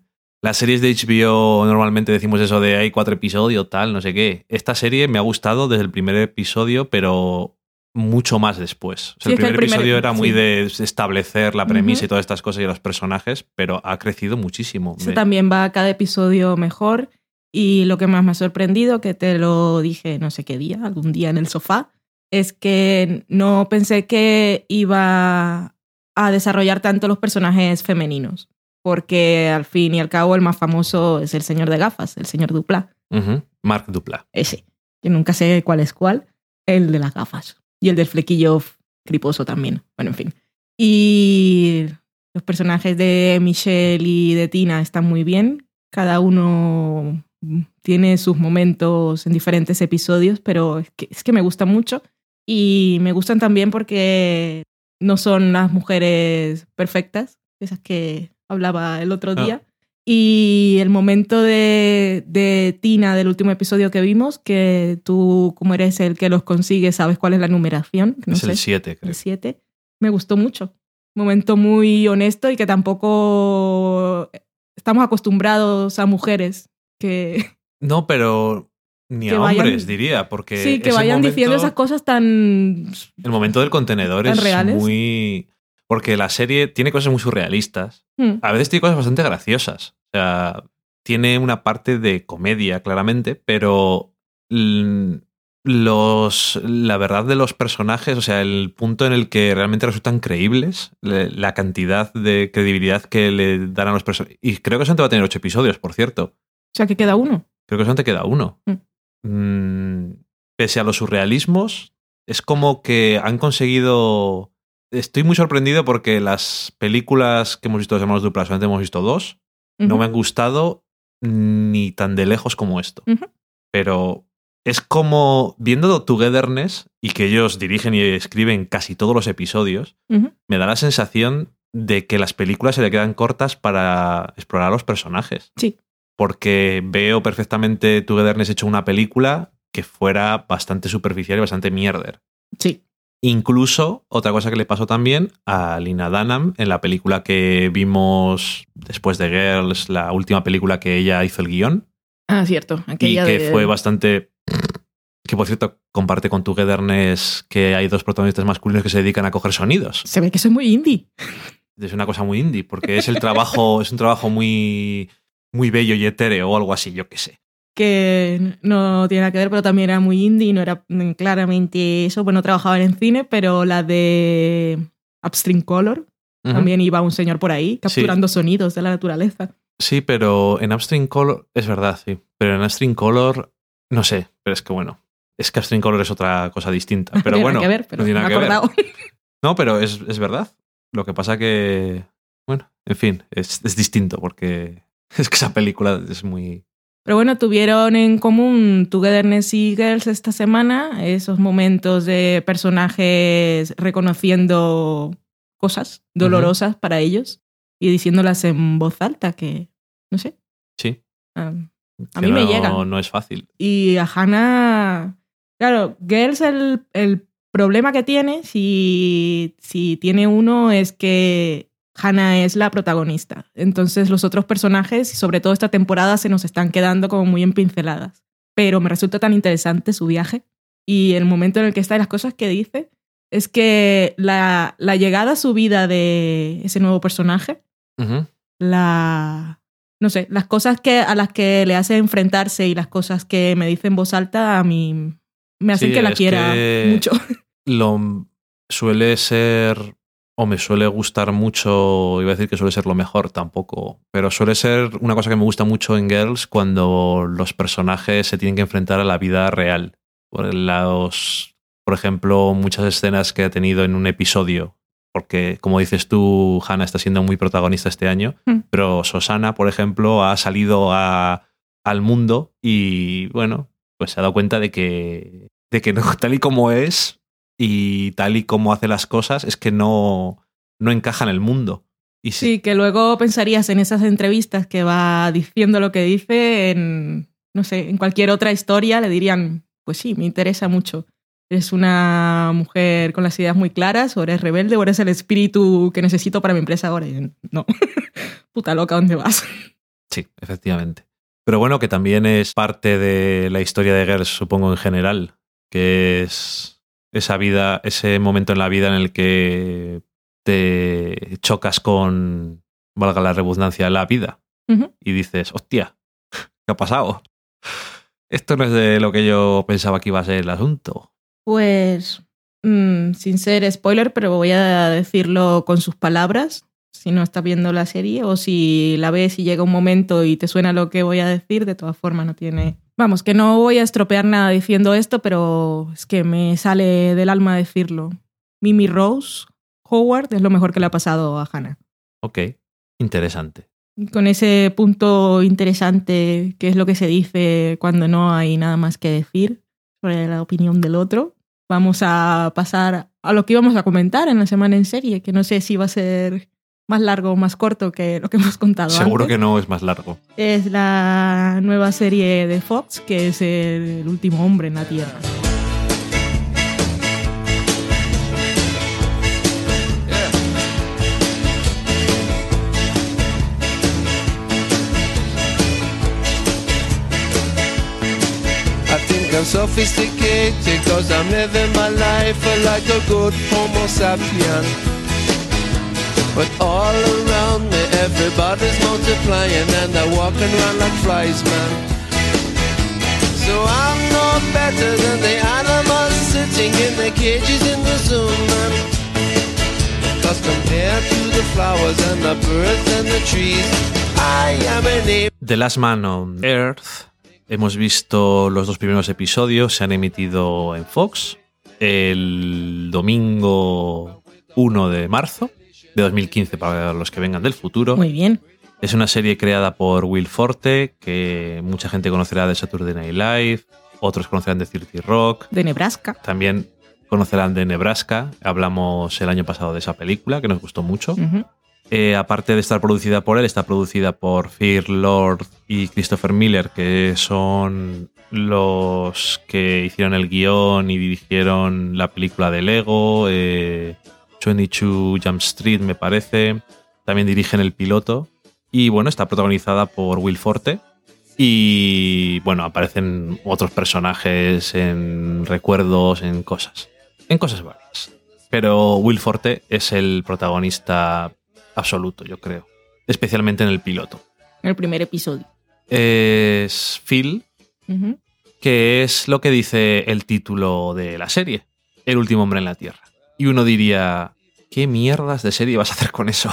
las series de HBO normalmente decimos eso de hay cuatro episodios, tal, no sé qué. Esta serie me ha gustado desde el primer episodio, pero mucho más después. el, primer episodio era muy de establecer la premisa y todas estas cosas y los personajes, pero ha crecido muchísimo. Sí, también va cada episodio mejor. Y lo que más me ha sorprendido, que te lo dije no sé qué día, algún día en el sofá, es que no pensé que iba a desarrollar tanto los personajes femeninos, porque al fin y al cabo el más famoso es el señor de gafas, el señor Dupla. Mark Dupla. Ese. Yo nunca sé cuál es cuál. El de las gafas. Y el del flequillo criposo también. Bueno, en fin. Y los personajes de Michelle y de Tina están muy bien. Cada uno tiene sus momentos en diferentes episodios, pero es que, es que me gusta mucho. Y me gustan también porque no son las mujeres perfectas, esas que hablaba el otro ah. día. Y el momento de, de, Tina del último episodio que vimos, que tú, como eres el que los consigue, sabes cuál es la numeración. es el 7, creo. El 7. Me gustó mucho. Momento muy honesto y que tampoco estamos acostumbrados a mujeres que... No, pero Ni a vayan- hombres, diría, porque. sí, que vayan momento- diciendo esas cosas tan... El momento del contenedor ¿Tan es reales? muy. Porque la serie tiene cosas muy surrealistas. Hmm, A veces tiene cosas bastante graciosas. O sea, tiene una parte de comedia, claramente, pero los, la verdad de los personajes, o sea, el punto en el que realmente resultan creíbles, le- la cantidad de credibilidad que le dan a los personajes. Y creo que solamente va a tener ocho episodios, por cierto. O sea, que queda uno. Creo que solamente queda uno. Mm, pese a los surrealismos, es como que han conseguido. Estoy muy sorprendido porque las películas que hemos visto de Hermanos Dupla solamente hemos visto dos. No me han gustado ni tan de lejos como esto. Pero es como viendo Togetherness y que ellos dirigen y escriben casi todos los episodios, me da la sensación de que las películas se le quedan cortas para explorar a los personajes. Sí. Porque veo perfectamente Togetherness hecho una película que fuera bastante superficial y bastante mierder. Sí. Incluso, otra cosa que le pasó también a Lina Dunham en la película que vimos después de Girls, la última película que ella hizo el guion, Ah, cierto. y que de- fue bastante... Que por cierto, comparte con Togetherness que hay dos protagonistas masculinos que se dedican a coger sonidos. Se ve que soy muy indie. Es una cosa muy indie, porque es el trabajo, es un trabajo muy, muy bello y etéreo o algo así, yo qué sé. que no tiene nada que ver, pero también era muy indie, no era claramente eso, bueno, trabajaban en cine, pero la de Upstream Color, también iba un señor por ahí capturando sonidos de la naturaleza. Sí, pero en Upstream Color, es verdad, sí. Pero en Upstream Color, no sé, pero es que bueno, es que Upstream Color es otra cosa distinta. Pero bueno, nada que ver, pero no tiene me nada que ver. No, pero es, es verdad. Lo que pasa que, bueno, en fin, es, es distinto porque es que esa película es muy... Pero bueno, tuvieron en común Togetherness y Girls esta semana, esos momentos de personajes reconociendo cosas dolorosas para ellos y diciéndolas en voz alta, que no sé. Sí. ah, A que mí me llega. No es fácil. Y a Hannah, claro, Girls el, el problema que tiene, si, si tiene uno, es que Hannah es la protagonista. Entonces los otros personajes, sobre todo esta temporada, se nos están quedando como muy en pinceladas. Pero me resulta tan interesante su viaje y el momento en el que está y las cosas que dice. Es que la, la llegada a su vida de ese nuevo personaje la no sé, las cosas que a las que le hace enfrentarse y las cosas que me dice en voz alta a mí me hacen Sí, que la quiera que- mucho. Lo suele ser, o me suele gustar mucho, iba a decir que suele ser lo mejor tampoco, pero suele ser una cosa que me gusta mucho en Girls cuando los personajes se tienen que enfrentar a la vida real. Por, los, por ejemplo, muchas escenas que ha tenido en un episodio, porque como dices tú, Hannah está siendo muy protagonista este año, Hmm. pero Susana, por ejemplo, ha salido a- al mundo y bueno, pues se ha dado cuenta de que, de que no, tal y como es y tal y como hace las cosas, es que no, no encaja en el mundo. Y sí, Sí, que luego pensarías en esas entrevistas que va diciendo lo que dice en no sé, en cualquier otra historia le dirían, pues sí, me interesa mucho. Es una mujer con las ideas muy claras, o eres rebelde, o eres el espíritu que necesito para mi empresa ahora. Y no, puta loca, ¿dónde vas? sí, efectivamente. Pero bueno, que también es parte de la historia de Girls, supongo, en general, que es esa vida, ese momento en la vida en el que te chocas con, valga la redundancia, la vida y dices, hostia, ¿qué ha pasado? Esto no es de lo que yo pensaba que iba a ser el asunto. Pues, mm, sin ser spoiler, pero voy a decirlo con sus palabras, si no estás viendo la serie o si la ves y llega un momento y te suena lo que voy a decir, de todas formas no tiene... Vamos, que no voy a estropear nada diciendo esto, pero es que me sale del alma decirlo. Mimi Rose Howard es lo mejor que le ha pasado a Hannah. Ok, interesante. Con ese punto interesante, que es lo que se dice cuando no hay nada más que decir sobre la opinión del otro, vamos a pasar a lo que íbamos a comentar en la semana en serie, que no sé si va a ser más largo o más corto que lo que hemos contado Seguro antes. que no es más largo. Es la nueva serie de Fox, que es el, último hombre en la Tierra. I and sophisticated Cause I'm living my life like a good homo sapien But all around me everybody's multiplying And they're walking around like flies, man. So I'm no better than the animals sitting in the cages in the zoo, man. Cause compared to the flowers and the birds and the trees I am an The Last Man on Earth. Hemos visto los dos primeros episodios, se han emitido en Fox el domingo 1 de marzo de 2015 para los que vengan del futuro. Muy bien. Es una serie creada por Will Forte, que mucha gente conocerá de Saturday Night Live, otros conocerán de 30 Rock, De Nebraska. también conocerán de Nebraska. Hablamos el año pasado de esa película, que nos gustó mucho. Eh, aparte de estar producida por él, está producida por Fear Lord y Christopher Miller, que son los que hicieron el guion y dirigieron la película de Lego, eh, 22 Jump Street, me parece. También dirigen el piloto. Y bueno, está protagonizada por Will Forte. Y bueno, aparecen otros personajes en recuerdos, en cosas. En cosas varias. Pero Will Forte es el protagonista absoluto, yo creo. Especialmente en el piloto. En el primer episodio. Es Phil, que es lo que dice el título de la serie, El último hombre en la Tierra. Y uno diría, ¿qué mierdas de serie vas a hacer con eso?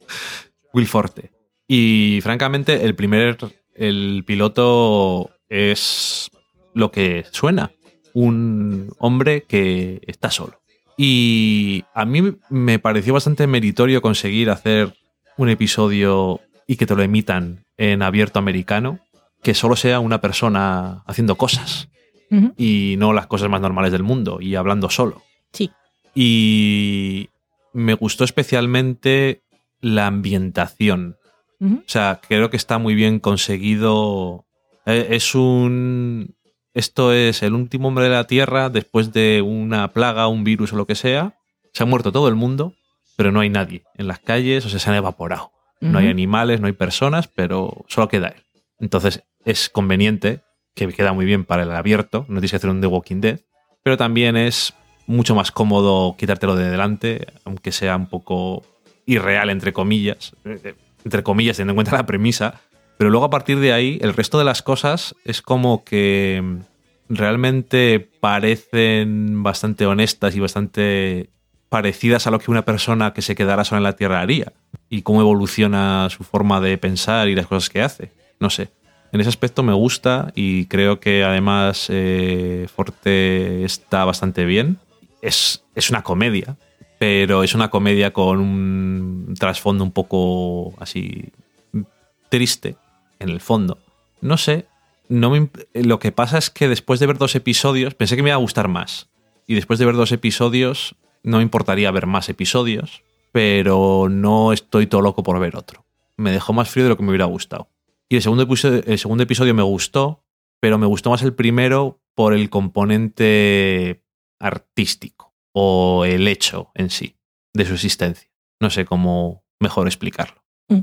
Will Forte. Y francamente, el primer, el piloto es lo que suena. Un hombre que está solo. Y a mí me pareció bastante meritorio conseguir hacer un episodio y que te lo emitan en abierto americano, que solo sea una persona haciendo cosas y no las cosas más normales del mundo y hablando solo. Sí. Y me gustó especialmente la ambientación. O sea, creo que está muy bien conseguido. Eh, Es un. Esto es el último hombre de la Tierra después de una plaga, un virus o lo que sea. Se ha muerto todo el mundo, pero no hay nadie en las calles, o sea, se han evaporado. No hay animales, no hay personas, pero solo queda él. Entonces es conveniente, que queda muy bien para el abierto, no tienes que hacer un The Walking Dead, pero también es mucho más cómodo quitártelo de delante, aunque sea un poco irreal, entre comillas, eh, entre comillas, teniendo en cuenta la premisa, pero luego a partir de ahí, el resto de las cosas es como que mm, realmente parecen bastante honestas y bastante parecidas a lo que una persona que se quedara sola en la Tierra haría y cómo evoluciona su forma de pensar y las cosas que hace. No sé. En ese aspecto me gusta y creo que además eh, Forte está bastante bien. Es, es una comedia, pero es una comedia con un trasfondo un poco así triste en el fondo. No sé, no lo que pasa es que después de ver dos episodios pensé que me iba a gustar más. Y después de ver dos episodios no me importaría ver más episodios, pero no estoy todo loco por ver otro. Me dejó más frío de lo que me hubiera gustado. Y el segundo el segundo episodio me gustó, pero me gustó más el primero por el componente artístico o el hecho en sí de su existencia. No sé cómo mejor explicarlo. Mm.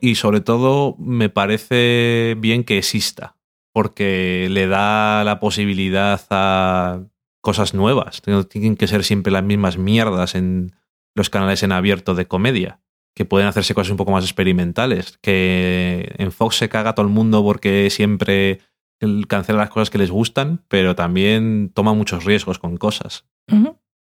Y sobre todo me parece bien que exista, porque le da la posibilidad a cosas nuevas. No tienen que ser siempre las mismas mierdas en los canales en abierto de comedia, que pueden hacerse cosas un poco más experimentales, que en Fox se caga todo el mundo porque siempre cancela las cosas que les gustan, pero también toma muchos riesgos con cosas.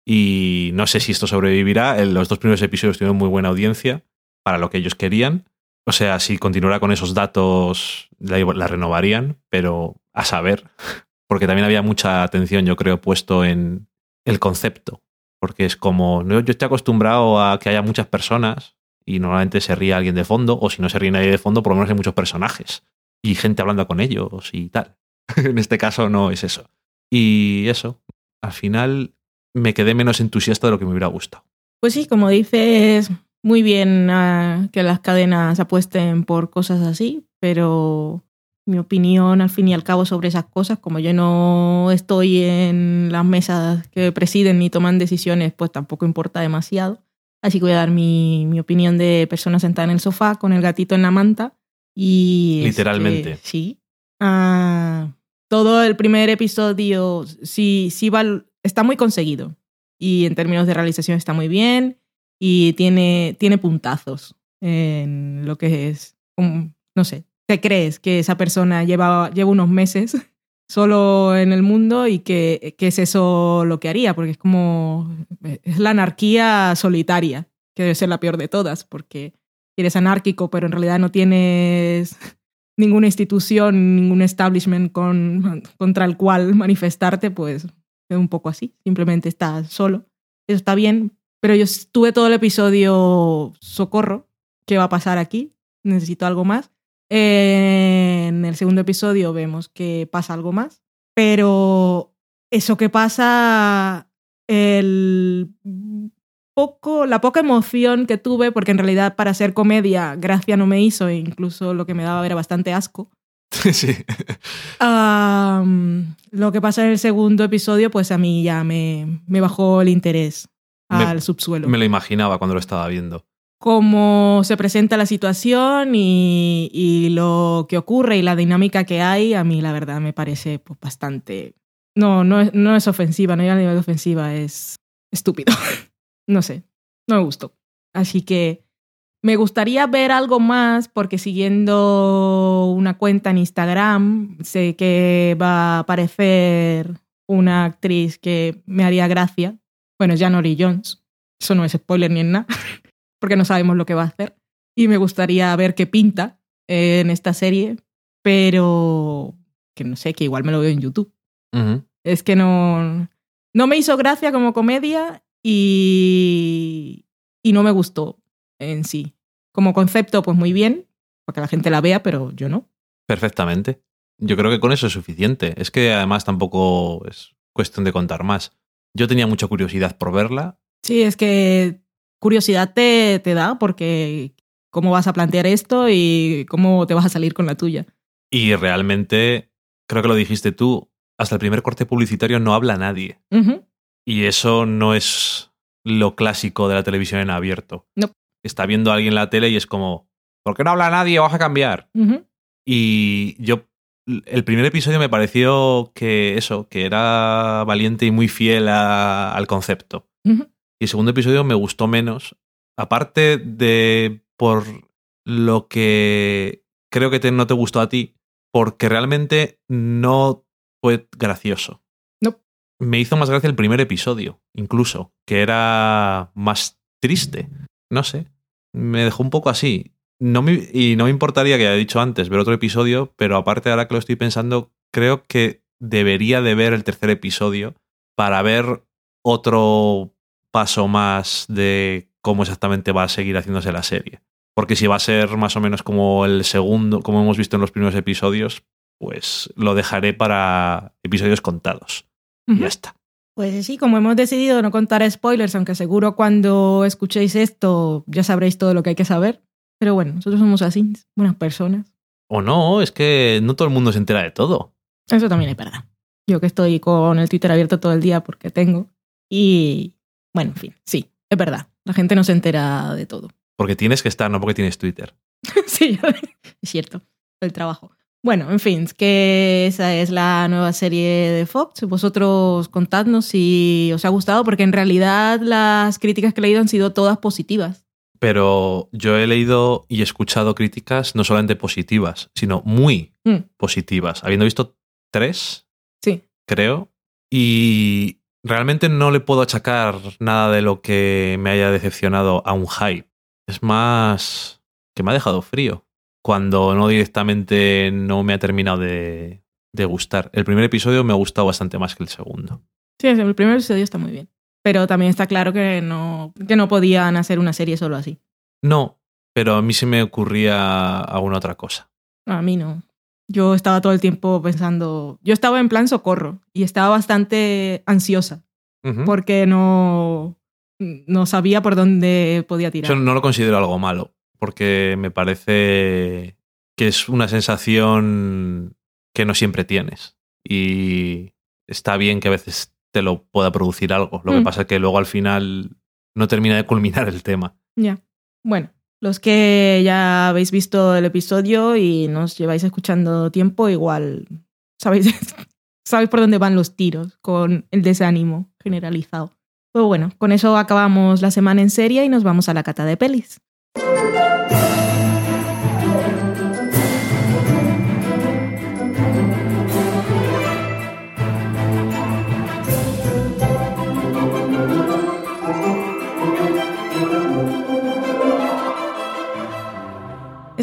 Y no sé si esto sobrevivirá. En Los dos primeros episodios tuvieron muy buena audiencia para lo que ellos querían. O sea, si continuara con esos datos, la, la renovarían, pero a saber. Porque también había mucha atención, yo creo, puesto en el concepto. Porque es como, yo estoy acostumbrado a que haya muchas personas y normalmente se ríe alguien de fondo, o si no se ríe nadie de fondo, por lo menos hay muchos personajes y gente hablando con ellos y tal. en este caso no es eso. Y eso, al final me quedé menos entusiasta de lo que me hubiera gustado. Pues sí, como dices, muy bien ah, que las cadenas apuesten por cosas así, pero mi opinión al fin y al cabo sobre esas cosas, como yo no estoy en las mesas que presiden ni toman decisiones, pues tampoco importa demasiado. Así que voy a dar mi, mi opinión de persona sentada en el sofá con el gatito en la manta y... es Literalmente. sí. Ah, todo el primer episodio sí, sí va, está muy conseguido. Y en términos de realización está muy bien. Y tiene, tiene puntazos en lo que es, un- no sé, te crees que esa persona lleva, lleva unos meses solo en el mundo y que, que es eso lo que haría, porque es como, es la anarquía solitaria, que debe ser la peor de todas, porque eres anárquico, pero en realidad no tienes ninguna institución, ningún establishment con, contra el cual manifestarte, pues es un poco así, simplemente estás solo. Eso está bien, pero yo estuve todo el episodio socorro, ¿qué va a pasar aquí? Necesito algo más. En el segundo episodio vemos que pasa algo más, pero eso que pasa, el poco, la poca emoción que tuve, porque en realidad para ser comedia gracia no me hizo, e incluso lo que me daba era bastante asco. sí. Am, lo que pasa en el segundo episodio, pues a mí ya me, me bajó el interés Me- al subsuelo. Me lo imaginaba cuando lo estaba viendo. Cómo se presenta la situación y, y lo que ocurre y la dinámica que hay, a mí la verdad me parece pues, bastante... No, no es, no es ofensiva, no llega a nivel de ofensiva, es estúpido. no sé, no me gustó. Así que me gustaría ver algo más porque siguiendo una cuenta en Instagram sé que va a aparecer una actriz que me haría gracia. Bueno, Janori Jones. Eso no es spoiler ni en nada, porque no sabemos lo que va a hacer. Y me gustaría ver qué pinta en esta serie, pero que no sé, que igual me lo veo en YouTube. Es que no, no me hizo gracia como comedia y, y no me gustó en sí. Como concepto, pues muy bien, para que la gente la vea, pero yo no. Perfectamente. Yo creo que con eso es suficiente. Es que además tampoco es cuestión de contar más. Yo tenía mucha curiosidad por verla. Sí, es que curiosidad te, te da porque cómo vas a plantear esto y cómo te vas a salir con la tuya. Y realmente, creo que lo dijiste tú, hasta el primer corte publicitario no habla nadie. Y eso no es lo clásico de la televisión en abierto. No. Está viendo a alguien la tele y es como, ¿por qué no habla nadie? Vas a cambiar. Y yo, el primer episodio me pareció que eso, que era valiente y muy fiel a- al concepto. Y el segundo episodio me gustó menos. Aparte de por lo que creo que te- no te gustó a ti, porque realmente no fue gracioso. Me hizo más gracia el primer episodio, incluso, que era más triste. No sé. Me dejó un poco así. Y no me importaría que haya dicho antes ver otro episodio, pero aparte ahora que lo estoy pensando, creo que debería de ver el tercer episodio para ver otro paso más de cómo exactamente va a seguir haciéndose la serie. Porque si va a ser más o menos como el segundo, como hemos visto en los primeros episodios, pues lo dejaré para episodios contados. Ya está. Pues sí, como hemos decidido no contar spoilers, aunque seguro cuando escuchéis esto ya sabréis todo lo que hay que saber. Pero bueno, nosotros somos así, buenas personas. O no, es que no todo el mundo se entera de todo. Eso también es verdad. Yo que estoy con el Twitter abierto todo el día porque tengo. Y bueno, en fin, sí, es verdad. La gente no se entera de todo. Porque tienes que estar, no porque tienes Twitter. sí, es cierto, el trabajo. Bueno, en fin, que esa es la nueva serie de Fox. Vosotros contadnos si os ha gustado, porque en realidad las críticas que he leído han sido todas positivas. Pero yo he leído y escuchado críticas no solamente positivas, sino muy Mm, positivas. Habiendo visto tres, sí, creo. Y realmente no le puedo achacar nada de lo que me haya decepcionado a un hype. Es más que me ha dejado frío. Cuando no directamente no me ha terminado de, de gustar. El primer episodio me ha gustado bastante más que el segundo. sí, el primer episodio está muy bien. Pero también está claro que no, que no podían hacer una serie solo así. No, pero a mí se me ocurría alguna otra cosa. A mí no. Yo estaba todo el tiempo pensando. Yo estaba en plan socorro y estaba bastante ansiosa porque no, no sabía por dónde podía tirar. Yo no lo considero algo malo, porque me parece que es una sensación que no siempre tienes. Y está bien que a veces te lo pueda producir algo. Lo que Mm. pasa es que luego al final no termina de culminar el tema. Ya. Bueno, los que ya habéis visto el episodio y nos lleváis escuchando tiempo, igual sabéis, sabéis por dónde van los tiros con el desánimo generalizado. Pues bueno, con eso acabamos la semana en serie y nos vamos a la cata de pelis. Thank you.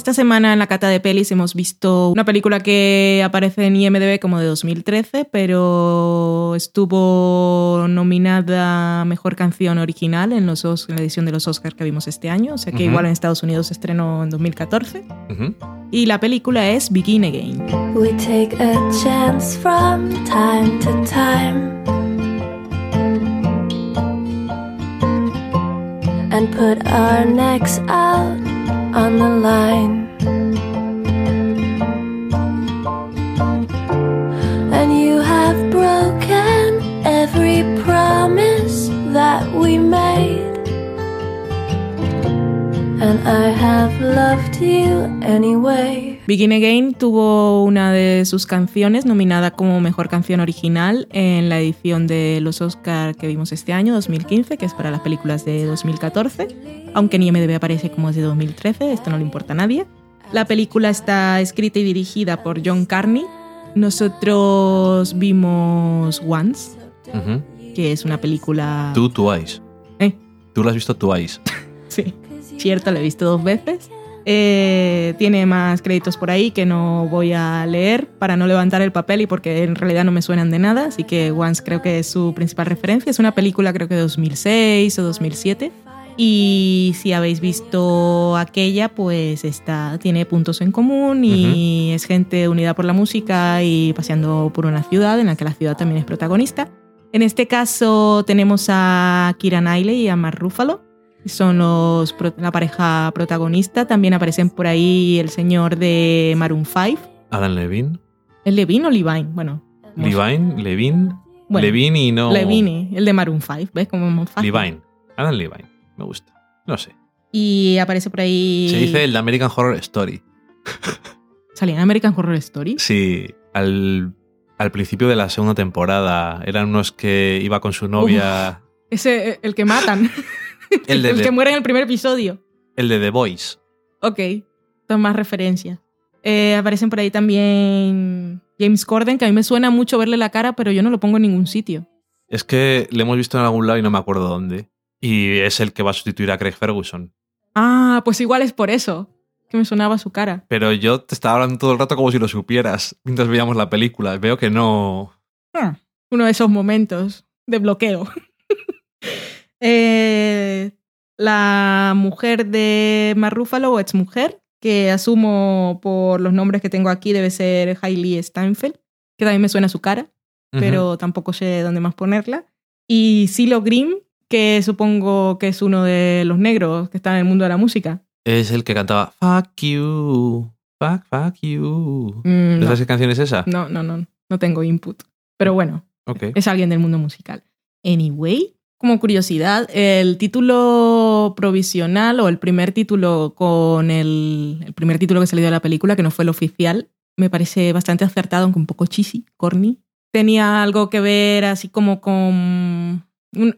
Esta semana en la cata de pelis hemos visto una película que aparece en IMDb como de 2013, pero estuvo nominada a Mejor Canción Original en, los, Os- en la edición de los Oscars que vimos este año, o sea que igual en Estados Unidos se estrenó en 2014. Ujú. Y la película es Begin Again. We take a chance from time to time and put our necks out on the line. And you have broken every promise that we made. And I have loved you anyway. Begin Again tuvo una de sus canciones nominada como Mejor Canción Original en la edición de los Oscar que vimos este año, 2015, que es para las películas de 2014, aunque en IMDb aparece como es de 2013, esto no le importa a nadie. La película está escrita y dirigida por John Carney. Nosotros vimos Once, que es una película... Tú, Twice. Eh, Tú lo has visto Twice. Sí, cierto, la he visto dos veces. Eh, tiene más créditos por ahí que no voy a leer para no levantar el papel y porque en realidad no me suenan de nada, así que Once creo que es su principal referencia. Es una película creo que de 2006 o 2007. Y si habéis visto aquella, pues está, tiene puntos en común y es gente unida por la música y paseando por una ciudad en la que la ciudad también es protagonista. En este caso tenemos a Kira Knightley y a Mark Ruffalo, son los, la pareja protagonista. También aparecen por ahí el señor de Maroon 5. Adam Levine. ¿El Levine o Levine? Bueno. Levine, Levine. Bueno, Levine y no. Levine, el de Maroon 5. ¿Ves cómo es más fácil? Levine. Adam Levine. Me gusta. No sé. Y aparece por ahí... Se dice el de American Horror Story. ¿Salía en American Horror Story? Sí, al, al principio de la segunda temporada eran unos que iba con su novia. Ese, el que matan. El de, el The- que muere en el primer episodio. el de The Voice. Ok, son más referencias. Eh, aparecen por ahí también James Corden, que a mí me suena mucho verle la cara, pero yo no lo pongo en ningún sitio. Es que le hemos visto en algún lado y no me acuerdo dónde. Y es el que va a sustituir a Craig Ferguson. Ah, pues igual es por eso, que me sonaba su cara. Pero yo te estaba hablando todo el rato como si lo supieras mientras veíamos la película. Veo que no. Hmm, Uno de esos momentos de bloqueo. Eh, la mujer de Mark Ruffalo, o exmujer, que asumo por los nombres que tengo aquí, debe ser Hailey Steinfeld, que también me suena su cara, pero tampoco sé dónde más ponerla. Y Silo Grimm, que supongo que es uno de los negros que están en el mundo de la música. Es el que cantaba Fuck you. Fuck, fuck you. Mm, ¿De no, esas canciones esa? no, no, no, no tengo input. Pero bueno, Ok. es alguien del mundo musical. Anyway, como curiosidad, el título provisional o el primer título con el, primer título que salió de la película, que no fue el oficial, me parece bastante acertado, aunque un poco cheesy, corny. Tenía algo que ver así como con un-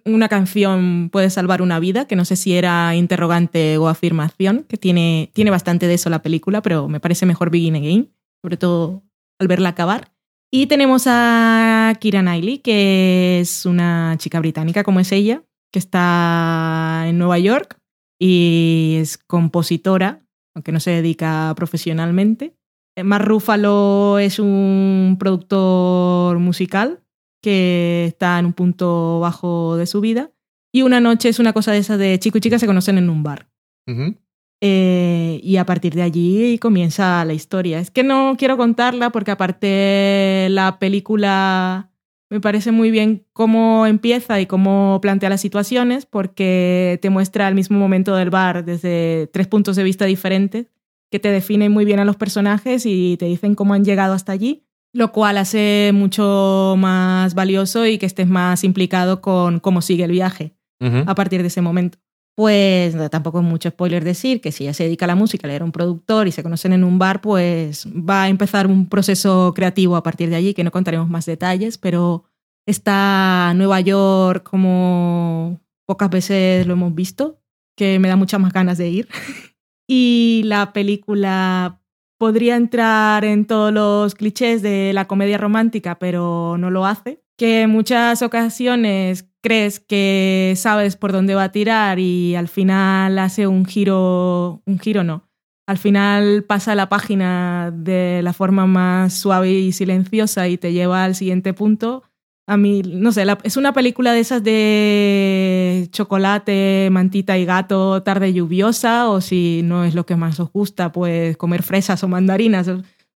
una canción puede salvar una vida, que no sé si era interrogante o afirmación, que tiene, tiene bastante de eso la película, pero me parece mejor Begin Again, sobre todo al verla acabar. Y tenemos a Kira Knightley, que es una chica británica como es ella, que está en Nueva York y es compositora, aunque no se dedica profesionalmente. Eh, Mark Ruffalo es un productor musical que está en un punto bajo de su vida. Y una noche es una cosa de esa de chico y chica se conocen en un bar. Eh, y a partir de allí comienza la historia. Es que no quiero contarla porque aparte la película me parece muy bien cómo empieza y cómo plantea las situaciones porque te muestra el mismo momento del bar desde tres puntos de vista diferentes que te definen muy bien a los personajes y te dicen cómo han llegado hasta allí, lo cual hace mucho más valioso y que estés más implicado con cómo sigue el viaje a partir de ese momento. Pues tampoco es mucho spoiler decir que si ella se dedica a la música, le era un productor y se conocen en un bar, pues va a empezar un proceso creativo a partir de allí, que no contaremos más detalles, pero está Nueva York como pocas veces lo hemos visto, que me da muchas más ganas de ir. y la película podría entrar en todos los clichés de la comedia romántica, pero no lo hace. Que en muchas ocasiones crees que sabes por dónde va a tirar y al final hace un giro, un giro no. Al final pasa la página de la forma más suave y silenciosa y te lleva al siguiente punto. A mí, no sé, la- es una película de esas de chocolate, mantita y gato, tarde lluviosa, o si no es lo que más os gusta, pues comer fresas o mandarinas.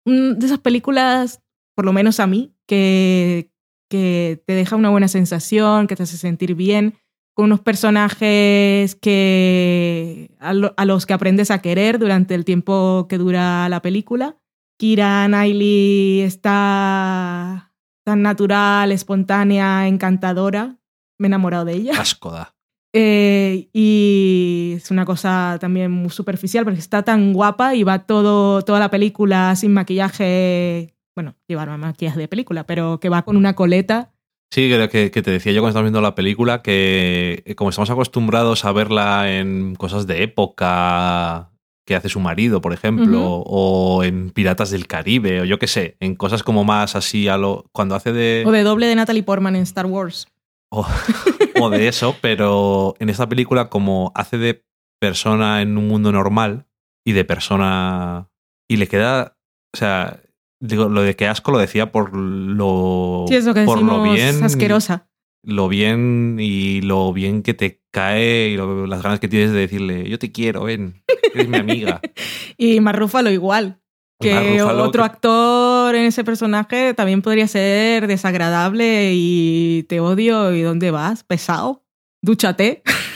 Mm, De esas películas, por lo menos a mí, que, que te deja una buena sensación, que te hace sentir bien, con unos personajes que a, lo- a los que aprendes a querer durante el tiempo que dura la película. Kira Knightley está tan natural, espontánea, encantadora. Me he enamorado de ella. Asco da. Eh, y es una cosa también muy superficial porque está tan guapa y va todo, toda la película sin maquillaje. Bueno, llevar maquillaje de película, pero que va con una coleta. Sí, que, te decía yo cuando estábamos viendo la película que eh, como estamos acostumbrados a verla en cosas de época que hace su marido, por ejemplo, o en Piratas del Caribe, o yo qué sé, en cosas como más así a lo... cuando hace de... O de doble de Natalie Portman en Star Wars. o, o de eso, pero en esta película como hace de persona en un mundo normal y de persona... y le queda... o sea, digo, lo de que asco lo decía por lo... Sí, es lo que por lo bien asquerosa. lo bien y lo bien que te cae y lo- las ganas que tienes de decirle, yo te quiero, ven, eres mi amiga. Y Mark Ruffalo igual. Que otro que- actor en ese personaje también podría ser desagradable y te odio y ¿dónde vas? Pesado. Dúchate.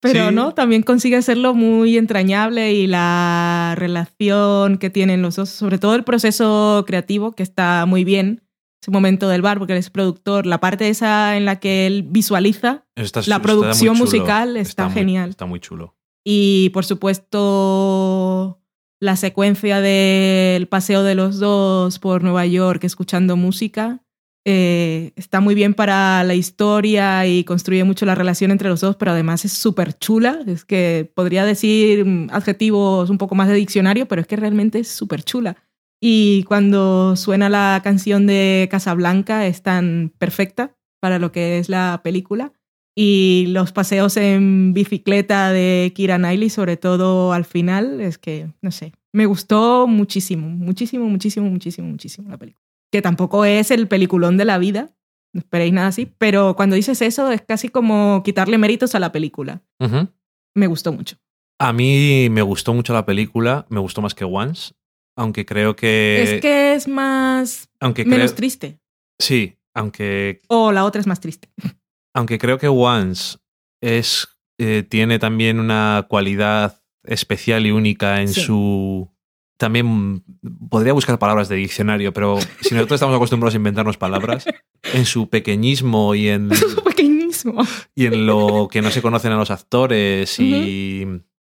Pero Sí. no, también consigue hacerlo muy entrañable y la relación que tienen los dos, sobre todo el proceso creativo que está muy bien, ese momento del bar, porque él es productor, la parte esa en la que él visualiza Está- La producción musical está genial. está muy chulo. y por supuesto la secuencia del paseo de los dos por Nueva York escuchando música eh, está muy bien para la historia y construye mucho la relación entre los dos, pero además es súper chula. Es que podría decir mm, adjetivos un poco más de diccionario, pero es que realmente es súper chula. Y cuando suena la canción de Casablanca es tan perfecta para lo que es la película. Y los paseos en bicicleta de Kira Knightley, sobre todo al final, es que, no sé, me gustó muchísimo, muchísimo, muchísimo, muchísimo, muchísimo la película. Que tampoco es el peliculón de la vida, no esperéis nada así, pero cuando dices eso es casi como quitarle méritos a la película. Me gustó mucho. A mí me gustó mucho la película, me gustó más que Once, aunque creo que... es que es más, aunque menos creo, triste. Sí, aunque, O la otra es más triste. aunque creo que Once es, eh, tiene también una cualidad especial y única en Sí. su... También podría buscar palabras de diccionario, pero si nosotros estamos acostumbrados a inventarnos palabras, en su pequeñismo y en, Pequeñísimo. y en lo que no se conocen a los actores y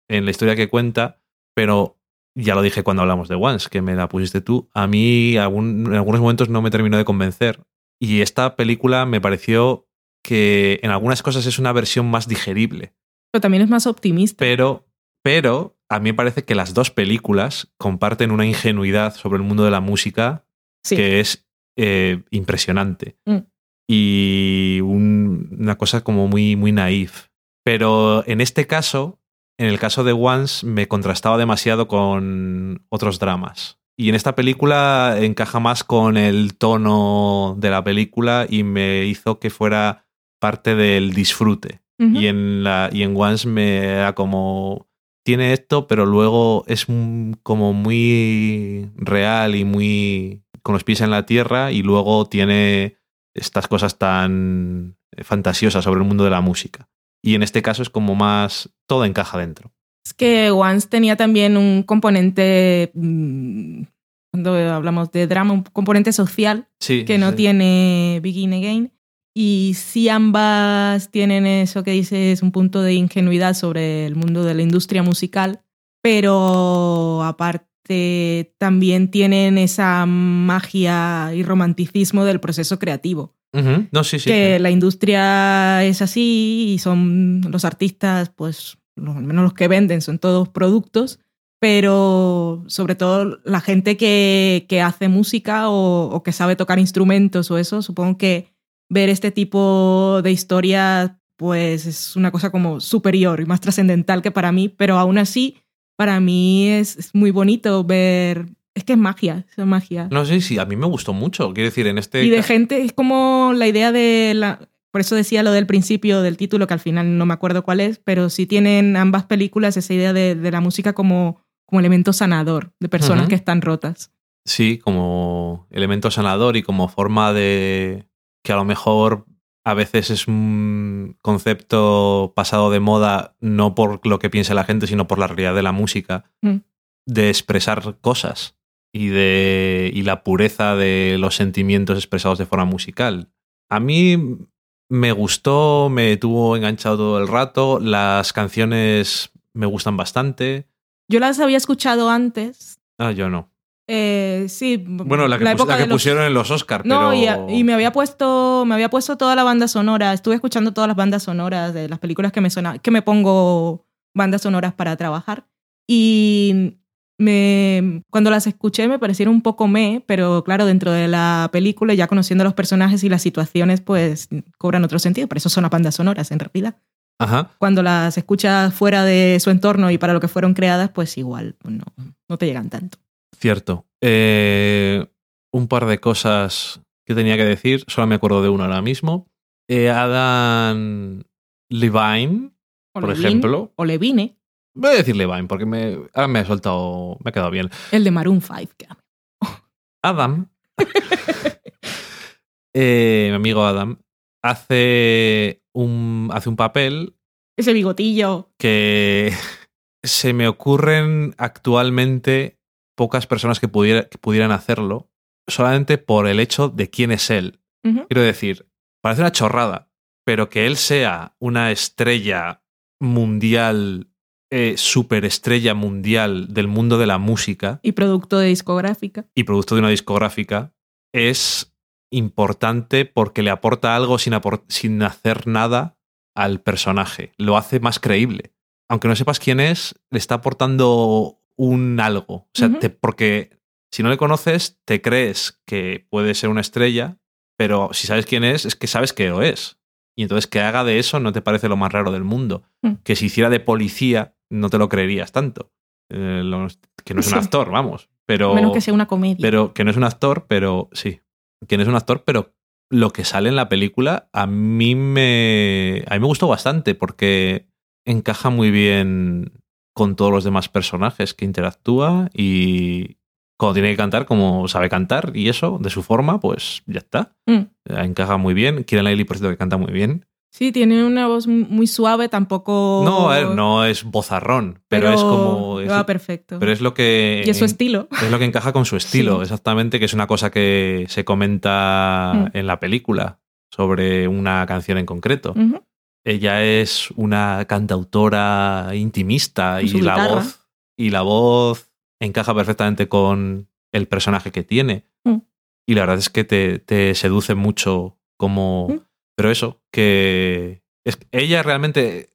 en la historia que cuenta, pero ya lo dije cuando hablamos de Once, que me la pusiste tú, a mí algún- en algunos momentos no me terminó de convencer. Y esta película me pareció que en algunas cosas es una versión más digerible, Pero también es más optimista. pero, pero a mí me parece que las dos películas comparten una ingenuidad sobre el mundo de la música Sí. que es eh, impresionante. Mm. Y un- una cosa como muy, muy naif. Pero en este caso, en el caso de Once, me contrastaba demasiado con otros dramas. Y en esta película encaja más con el tono de la película y me hizo que fuera parte del disfrute. Y en, la, y en Once me era como. Tiene esto, pero luego es como muy real y muy con los pies en la tierra. Y luego tiene estas cosas tan fantasiosas sobre el mundo de la música. Y en este caso es como más. Todo encaja dentro. Es que Once tenía también un componente, mm, cuando hablamos de drama, un componente social Sí. que no sí. tiene Begin Again. Y sí ambas tienen eso que dices, un punto de ingenuidad sobre el mundo de la industria musical, pero aparte también tienen esa magia y romanticismo del proceso creativo. Ujú. No, sí, sí. que la industria es así y son los artistas, pues los- al menos los que venden son todos productos, pero sobre todo la gente que, que hace música o, o que sabe tocar instrumentos o eso, supongo que ver este tipo de historias pues es una cosa como superior y más trascendental que para mí, pero aún así para mí es, es muy bonito ver, es que es magia, es magia. No sé si a mí me gustó mucho. Quiero decir, en este. Y de gente, es como la idea de la. Por eso decía lo del principio del título, que al final no me acuerdo cuál es, pero sí tienen ambas películas esa idea de, de la música como, como elemento sanador de personas que están rotas. Sí, como elemento sanador y como forma de que a lo mejor a veces es un concepto pasado de moda no por lo que piense la gente, sino por la realidad de la música, Mm. de expresar cosas y de y la pureza de los sentimientos expresados de forma musical. A mí me gustó, me tuvo enganchado todo el rato, las canciones me gustan bastante. Yo las había escuchado antes. Ah, yo no. Eh, sí. Bueno, la que, pus- época la que de los- pusieron en los Oscars, No, pero... y, y me había puesto me había puesto toda la banda sonora. Estuve escuchando todas las bandas sonoras de las películas que me suena, que me pongo bandas sonoras para trabajar. Y me, cuando las escuché me parecieron un poco me, pero claro, dentro de la película, ya conociendo a los personajes y las situaciones, pues cobran otro sentido. Por eso son las bandas sonoras, en realidad. Ajá. Cuando las escuchas fuera de su entorno y para lo que fueron creadas, pues igual no, no te llegan tanto. Cierto. Eh, un par de cosas que tenía que decir, solo me acuerdo de una ahora mismo. Eh, Adam Levine, O por Levine, ejemplo. O Levine, Voy a decir Levine porque me, ahora me ha soltado, me ha quedado bien. el de Maroon 5. que Adam, eh, mi amigo Adam, hace un, hace un papel Ese bigotillo. que se me ocurren actualmente pocas personas que, pudiera- que pudieran hacerlo solamente por el hecho de quién es él. Quiero decir, parece una chorrada, pero que él sea una estrella mundial, eh, superestrella mundial del mundo de la música Y producto de discográfica. y producto de una discográfica es importante porque le aporta algo sin, sin hacer nada al personaje. Lo hace más creíble. Aunque no sepas quién es, le está aportando un algo. O sea, te- porque si no le conoces, te crees que puede ser una estrella, pero si sabes quién es, es que sabes que lo es. Y entonces que haga de eso no te parece lo más raro del mundo. Mm. Que si hiciera de policía, no te lo creerías tanto. Eh, lo- que no es un actor, vamos. Pero, menos que sea una comedia. pero que no es un actor, pero sí. Que no es un actor, pero lo que sale en la película a mí me. A mí me gustó bastante porque encaja muy bien con todos los demás personajes que interactúa y cuando tiene que cantar, como sabe cantar y eso, de su forma, pues ya está. Mm. Encaja muy bien. Kieran Knightley, por cierto, que canta muy bien. Sí, tiene una voz muy suave, tampoco. No, a ver, no es bozarrón, pero, es como. es- va perfecto. pero es lo que. y es su estilo. Es lo que encaja con su estilo, Sí. exactamente, que es una cosa que se comenta Mm. en la película sobre una canción en concreto. Ella es una cantautora intimista y la voz y la voz encaja perfectamente con el personaje que tiene. Mm. Y la verdad es que te, te seduce mucho como... Mm. Pero eso, que es, ella realmente...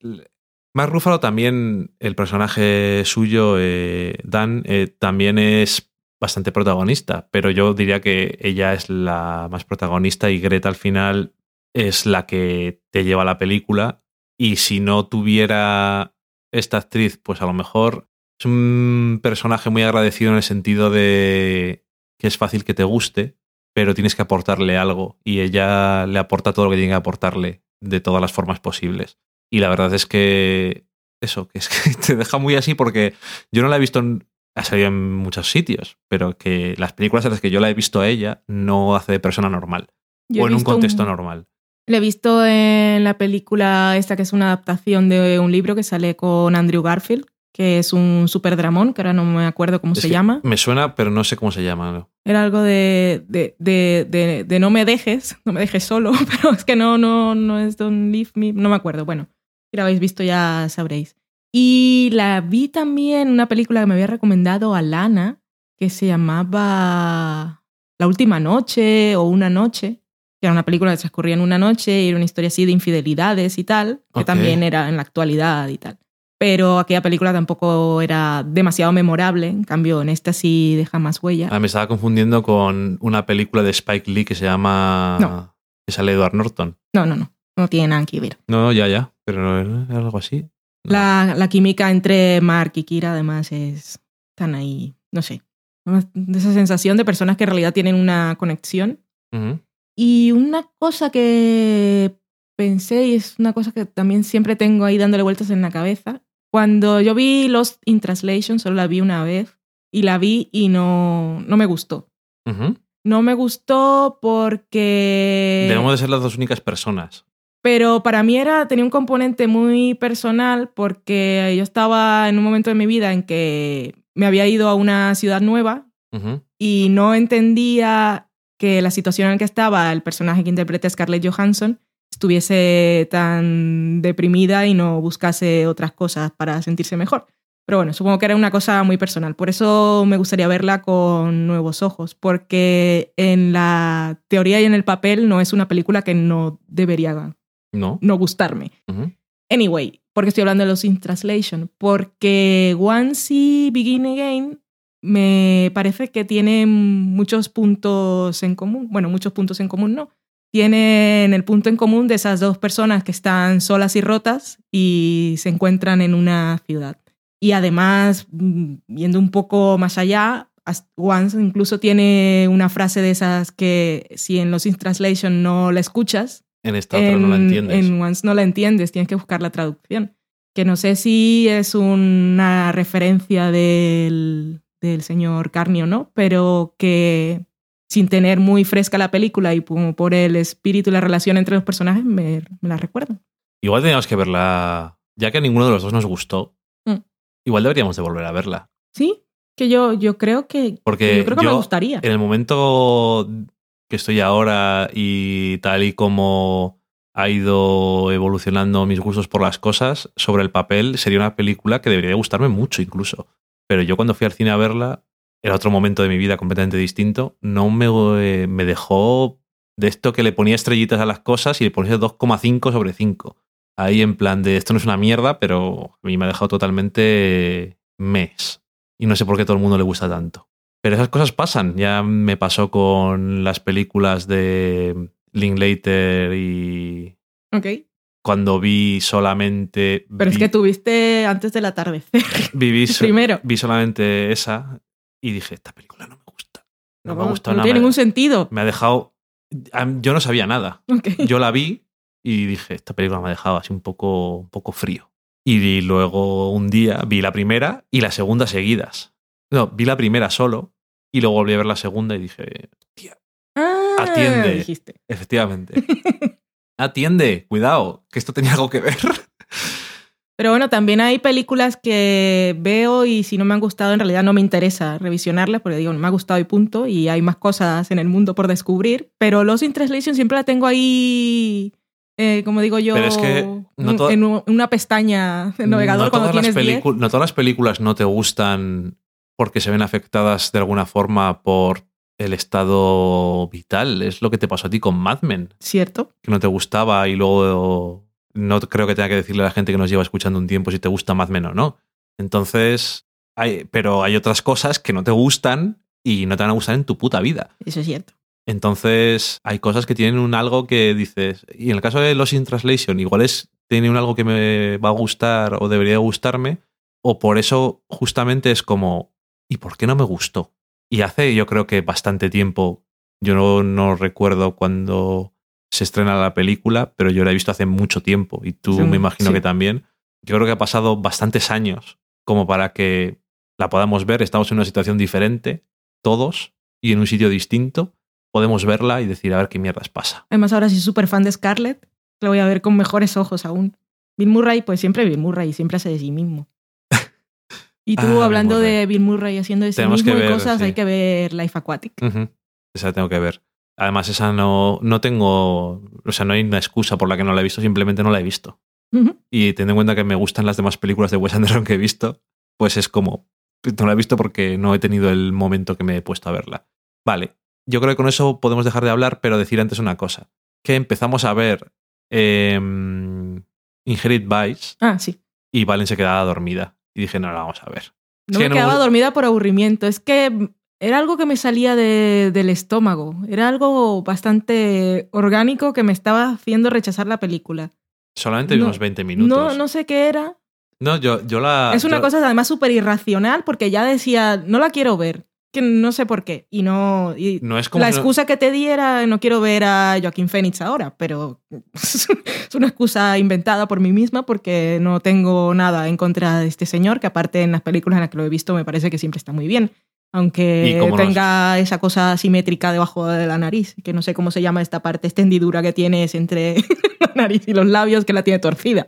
Mark Ruffalo también, el personaje suyo, eh, Dan, eh, también es bastante protagonista, pero yo diría que ella es la más protagonista y Greta al final es la que te lleva a la película y si no tuviera esta actriz, pues a lo mejor es un personaje muy agradecido en el sentido de que es fácil que te guste, pero tienes que aportarle algo y ella le aporta todo lo que tiene que aportarle de todas las formas posibles. Y la verdad es que eso, que es que te deja muy así porque yo no la he visto, en, ha salido en muchos sitios, pero que las películas en las que yo la he visto a ella no hace de persona normal Yo o en un contexto normal. Le he visto en la película esta que es una adaptación de un libro que sale con Andrew Garfield, que es un super dramón, que ahora no me acuerdo cómo Es se llama. Me suena, pero no sé cómo se llama. ¿no? Era algo de, de, de, de- de no me dejes, no me dejes solo, pero es que no, no, no es Don't Leave Me, no me acuerdo. Bueno, si la habéis visto ya sabréis. Y la vi también una película que me había recomendado a Lana, que se llamaba La Última Noche o Una Noche, que era una película que transcurría en una noche y era una historia así de infidelidades y tal, que Ok. también era en la actualidad y tal. Pero aquella película tampoco era demasiado memorable, en cambio en esta sí deja más huella. Ah, me estaba confundiendo con una película de Spike Lee que se llama. No. Que sale Edward Norton. No, no, no. No tiene nada que ver. No, ya, ya. Pero ¿no era algo así. No. La, la química entre Mark y Kira, además, es. Están ahí. No sé. Esa sensación de personas que en realidad tienen una conexión. Ujú. Y una cosa que pensé, y es una cosa que también siempre tengo ahí dándole vueltas en la cabeza. Cuando yo vi Lost in Translation, solo la vi una vez. Y la vi y no, no me gustó. No me gustó porque. Debemos de ser las dos únicas personas. Pero para mí era, tenía un componente muy personal porque yo estaba en un momento de mi vida en que me había ido a una ciudad nueva y no entendía que la situación en la que estaba el personaje que interpreta Scarlett Johansson estuviese tan deprimida y no buscase otras cosas para sentirse mejor. Pero bueno, supongo que era una cosa muy personal. Por eso me gustaría verla con nuevos ojos, porque en la teoría y en el papel no es una película que no debería No. no gustarme. Ujú. Anyway, porque estoy hablando de los in translation? Porque Once y Begin Again me parece que tienen muchos puntos en común. Bueno, muchos puntos en común no. Tienen el punto en común de esas dos personas que están solas y rotas y se encuentran en una ciudad. Y además, mm, viendo un poco más allá, Once incluso tiene una frase de esas que si en los in translation no la escuchas, En esta otra no la en- entiendes. En Once no la entiendes, tienes que buscar la traducción. Que no sé si es una referencia del, del señor Carney o no, pero que sin tener muy fresca la película y como por el espíritu y la relación entre los personajes, me, me la recuerdo. Igual teníamos que verla. Ya que a ninguno de los dos nos gustó, Mm. igual deberíamos de volver a verla. Sí, que yo, yo creo que, Porque yo creo que me yo, gustaría. En el momento que estoy ahora y tal y como ha ido evolucionando mis gustos por las cosas, sobre el papel sería una película que debería gustarme mucho incluso. Pero yo cuando fui al cine a verla, era otro momento de mi vida completamente distinto, no me, eh, me dejó de esto que le ponía estrellitas a las cosas y le ponía 2,5 sobre 5. Ahí en plan de esto no es una mierda, pero a mí me ha dejado totalmente mes. Y no sé por qué a todo el mundo le gusta tanto. Pero esas cosas pasan. Ya me pasó con las películas de Linklater y Ok. Cuando vi solamente... Pero es vi- que tuviste antes del atardecer. viví so- primero. Vi solamente esa y dije, esta película no me gusta. No, me ha gustado no nada. tiene me- ningún sentido. Me ha dejado... Yo no sabía nada. Ok. Yo la vi y dije, esta película me ha dejado así un poco, un poco frío. Y luego un día vi la primera y la segunda seguidas. No, vi la primera solo y luego volví a ver la segunda y dije, tía, Ah, Atiende. dijiste. efectivamente. Atiende, cuidado, que esto tenía algo que ver. Pero bueno, también hay películas que veo y si no me han gustado, en realidad no me interesa revisionarlas porque digo, no me ha gustado y punto. Y hay más cosas en el mundo por descubrir. Pero Los in Translation siempre la tengo ahí, eh, como digo yo, Pero es que no un- to- en un- una pestaña del navegador no cuando tienes 10. pelicu- no todas las películas no te gustan porque se ven afectadas de alguna forma por el estado vital. Es lo que te pasó a ti con Mad Men, ¿Cierto? que no te gustaba y luego no creo que tenga que decirle a la gente que nos lleva escuchando un tiempo si te gusta Mad Men o no. Entonces, hay, pero hay otras cosas que no te gustan y no te van a gustar en tu puta vida. Eso es cierto. Entonces, hay cosas que tienen un algo que dices. Y en el caso de Los in Translation, igual es, tiene un algo que me va a gustar o debería gustarme, o por eso justamente es como, ¿y por qué no me gustó? Y hace, yo creo que bastante tiempo, yo no, no recuerdo cuando se estrena la película, pero yo la he visto hace mucho tiempo y tú Sí, me imagino sí. que también. Yo creo que ha pasado bastantes años como para que la podamos ver. Estamos en una situación diferente, todos, y en un sitio distinto. Podemos verla y decir, a ver qué mierdas pasa. Además, ahora soy súper fan de Scarlett. La voy a ver con mejores ojos aún. Bill Murray, pues siempre Bill Murray y siempre hace de sí mismo. Y tú Ah, hablando de Bill Murray haciendo ese Tenemos mismo que y ver, cosas, sí. hay que ver Life Aquatic. Esa tengo que ver. Además, esa no, no tengo. O sea, no hay una excusa por la que no la he visto, simplemente no la he visto. Y teniendo en cuenta que me gustan las demás películas de Wes Anderson que he visto, pues es como. No la he visto porque no he tenido el momento que me he puesto a verla. Vale, yo creo que con eso podemos dejar de hablar, pero decir antes una cosa. Que empezamos a ver em, Inherit Vice Ah, sí. y Valen se quedaba dormida. Y dije, no, la vamos a ver. No me no quedaba me- dormida por aburrimiento. Es que era algo que me salía de- del estómago. Era algo bastante orgánico que me estaba haciendo rechazar la película. Solamente No, unos 20 minutos. No, no sé qué era. No, yo, yo la. es una yo- cosa además súper irracional porque ya decía, no la quiero ver. Que no sé por qué. Y no. y No es como la no- excusa que te di era, no quiero ver a Joaquín Phoenix ahora, pero es una excusa inventada por mí misma porque no tengo nada en contra de este señor, que aparte en las películas en las que lo he visto me parece que siempre está muy bien. Aunque tenga esa cosa simétrica debajo de la nariz, que no sé cómo se llama esta parte, esta hendidura que tienes entre la nariz y los labios, que la tiene torcida.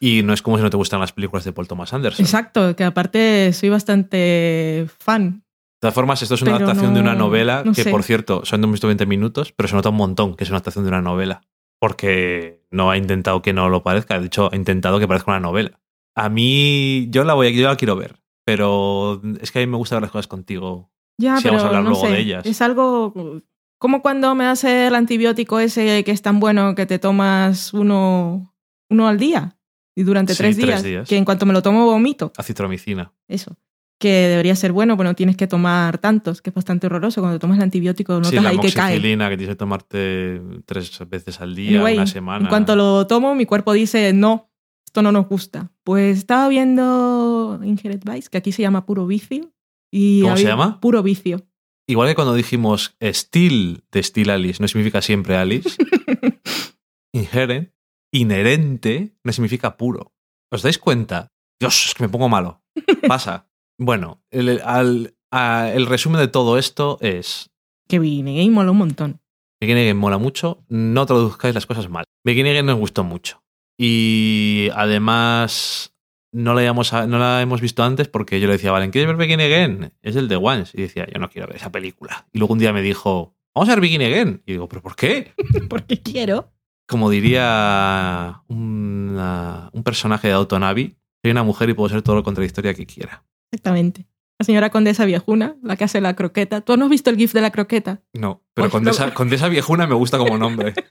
Y no es como si no te gustan las películas de Paul Thomas Anderson. Exacto, que aparte soy bastante fan. De todas formas, esto es una Pero adaptación de una no- novela no que, sé. por cierto, son de 20 minutos, pero se nota un montón que es una adaptación de una novela. Porque no ha intentado que no lo parezca, de hecho, ha intentado que parezca una novela. A mí, yo la voy a, yo la quiero ver, pero es que a mí me gusta ver las cosas contigo. Ya, Sí, pero vamos a hablar no luego sé, de ellas. Es algo como cuando me das el antibiótico ese que es tan bueno que te tomas uno, uno al día y durante Sí, tres, tres días, días. Que en cuanto me lo tomo vomito. Acitromicina. Eso. Que debería ser bueno, pero no tienes que tomar tantos, que es bastante horroroso. Cuando tomas el antibiótico notas Sí, la ahí que cae. que tienes que tomarte tres veces al día, Anyway, una semana. En cuanto lo tomo, mi cuerpo dice, no, esto no nos gusta. Pues estaba viendo Inherit Vice, que aquí se llama Puro Vicio. Y ¿Cómo se llama? Puro Vicio. Igual que cuando dijimos Still de Still Alice, no significa siempre Alice. Inherent, inherente, no significa puro. ¿Os dais cuenta? Dios, es que me pongo malo. Pasa. Bueno, el, al- a- el resumen de todo esto es: Que Game mola un montón. Begin mola mucho, no traduzcáis las cosas mal. Begin nos gustó mucho. Y además, no la, no la hemos visto antes porque yo le decía, Valen, ¿quieres ver Begin Again? Es el de Once. Y decía, yo no quiero ver esa película. Y luego un día me dijo, vamos a ver Begin Again. Y digo, ¿pero por qué? Porque quiero. Como diría una- un personaje de Autonavi, soy una mujer y puedo ser todo lo contradictoria que quiera. Exactamente. La señora condesa viejuna, la que hace la croqueta. ¿Tú no has visto el gif de la croqueta? No, pero Condesa, Condesa Viejuna me gusta como nombre.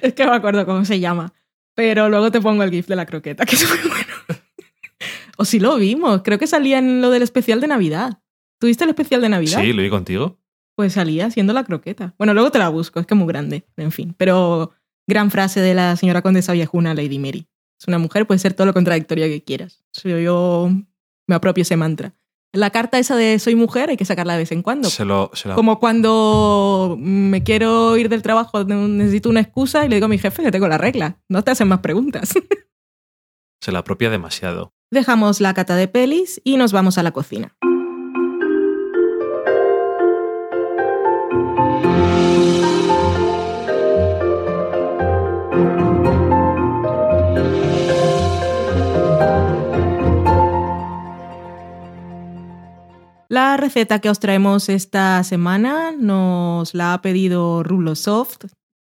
Es que no me acuerdo cómo se llama. Pero luego te pongo el gif de la croqueta, que es muy bueno. o si lo vimos, creo que salía en lo del especial de Navidad. ¿Tuviste el especial de Navidad? Sí, lo vi contigo. Pues salía haciendo la croqueta. Bueno, luego te la busco, es que es muy grande, en fin. Pero gran frase de la señora condesa viejuna, Lady Mary. Es una mujer, puede ser todo lo contradictoria que quieras. So, yo me apropio ese mantra. La carta esa de soy mujer hay que sacarla de vez en cuando. Se lo, se la- Como cuando me quiero ir del trabajo, necesito una excusa y le digo a mi jefe que tengo la regla. No te hacen más preguntas. se la apropia demasiado. Dejamos la cata de pelis y nos vamos a la cocina. La receta que os traemos esta semana nos la ha pedido Rulosoft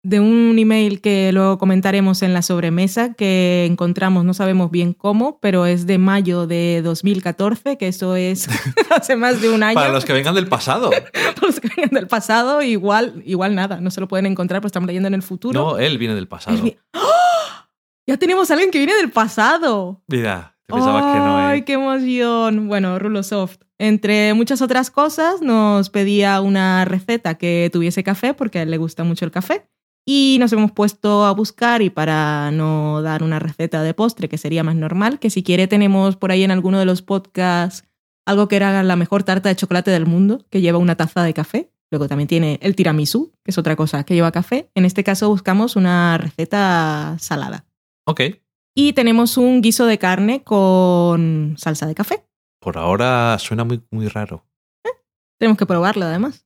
de un email que luego comentaremos en la sobremesa que encontramos, no sabemos bien cómo, pero es de mayo de 2014, que eso es hace más de un año. Para los que vengan del pasado. Para los que vengan del pasado, igual, igual nada, no se lo pueden encontrar, pues estamos leyendo en el futuro. No, él viene del pasado. ¡Ah! Ya tenemos a alguien que viene del pasado. Mira, te pensaba que no. ¡Ay, ¿eh? qué emoción! Bueno, Rulosoft, entre muchas otras cosas, nos pedía una receta que tuviese café, porque a él le gusta mucho el café. Y nos hemos puesto a buscar, y para no dar una receta de postre, que sería más normal, que si quiere tenemos por ahí en alguno de los podcasts algo que era la mejor tarta de chocolate del mundo, que lleva una taza de café. Luego también tiene el tiramisú, que es otra cosa que lleva café. En este caso buscamos una receta salada. Ok. Y tenemos un guiso de carne con salsa de café. Por ahora suena muy, muy raro. Tenemos que probarlo además.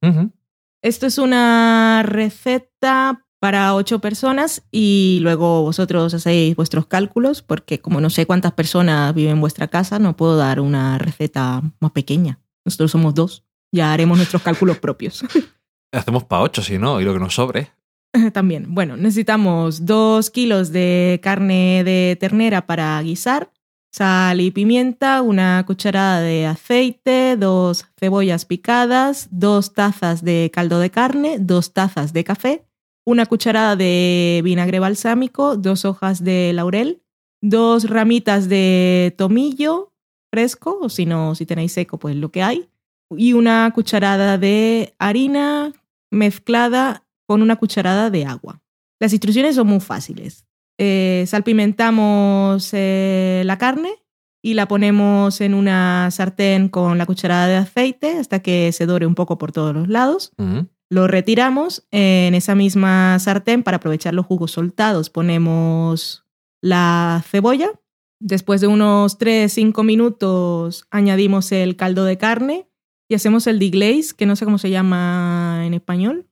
Esto es una receta para ocho personas y luego vosotros hacéis vuestros cálculos porque como no sé cuántas personas viven en vuestra casa, no puedo dar una receta más pequeña. Nosotros somos dos, ya haremos nuestros cálculos propios. Hacemos para ocho, si no, y lo que nos sobre. También, bueno, necesitamos dos kilos de carne de ternera para guisar, sal y pimienta, una cucharada de aceite, dos cebollas picadas, dos tazas de caldo de carne, dos tazas de café, una cucharada de vinagre balsámico, dos hojas de laurel, dos ramitas de tomillo fresco, o si no, si tenéis seco, pues lo que hay, y una cucharada de harina mezclada con una cucharada de agua. Las instrucciones son muy fáciles. Eh, salpimentamos eh, la carne y la ponemos en una sartén con la cucharada de aceite hasta que se dore un poco por todos los lados. Lo retiramos en esa misma sartén para aprovechar los jugos soltados. Ponemos la cebolla. Después de unos 3-5 minutos añadimos el caldo de carne y hacemos el deglaze, que no sé cómo se llama en español.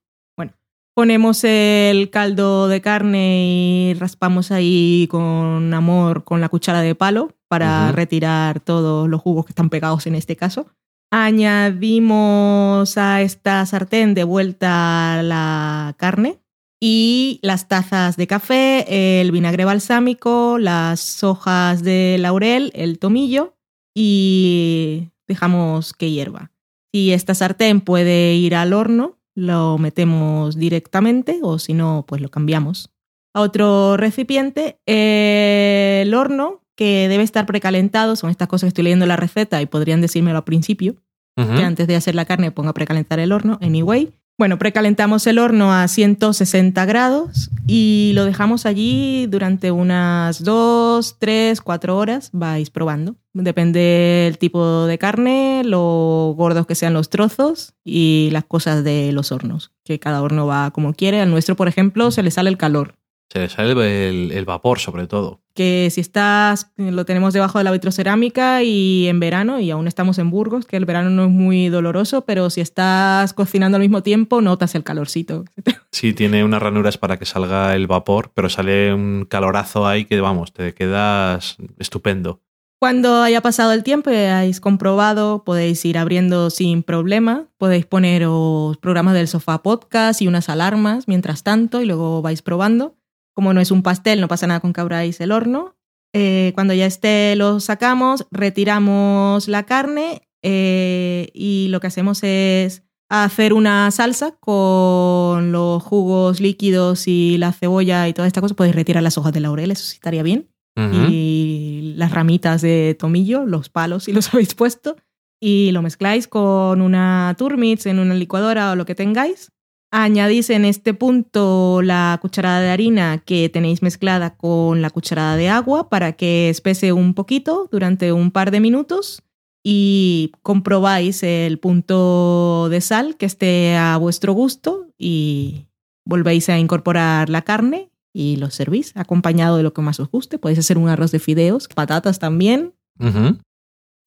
Ponemos el caldo de carne y raspamos ahí con amor con la cuchara de palo para retirar todos los jugos que están pegados en este caso. Añadimos a esta sartén de vuelta la carne y las tazas de café, el vinagre balsámico, las hojas de laurel, el tomillo y dejamos que hierva. Si esta sartén puede ir al horno, lo metemos directamente o si no, pues lo cambiamos a otro recipiente. El horno, que debe estar precalentado, son estas cosas que estoy leyendo en la receta y podrían decírmelo al principio que antes de hacer la carne ponga a precalentar el horno, anyway. Bueno, precalentamos el horno a 160 grados y lo dejamos allí durante unas 2, 3, 4 horas. Vais probando. Depende del tipo de carne, lo gordos que sean los trozos y las cosas de los hornos, que cada horno va como quiere. Al nuestro, por ejemplo, se le sale el calor. Se le sale el, el vapor, sobre todo. Que si estás, lo tenemos debajo de la vitrocerámica y en verano, y aún estamos en Burgos, que el verano no es muy doloroso, pero si estás cocinando al mismo tiempo, notas el calorcito. Sí, tiene unas ranuras para que salga el vapor, pero sale un calorazo ahí que, vamos, te quedas estupendo. Cuando haya pasado el tiempo y hayáis comprobado, podéis ir abriendo sin problema. Podéis poneros programas del sofá podcast y unas alarmas mientras tanto y luego vais probando. Como no es un pastel, no pasa nada con que abráis el horno. Eh, cuando ya esté, lo sacamos, retiramos la carne eh, y lo que hacemos es hacer una salsa con los jugos líquidos y la cebolla y toda esta cosa. Podéis retirar las hojas de laurel, eso sí estaría bien y las ramitas de tomillo, los palos si los habéis puesto, y lo mezcláis con una turmix en una licuadora o lo que tengáis. Añadís en este punto la cucharada de harina que tenéis mezclada con la cucharada de agua para que espese un poquito durante un par de minutos y comprobáis el punto de sal que esté a vuestro gusto y volvéis a incorporar la carne y lo servís acompañado de lo que más os guste. Podéis hacer un arroz de fideos, patatas también.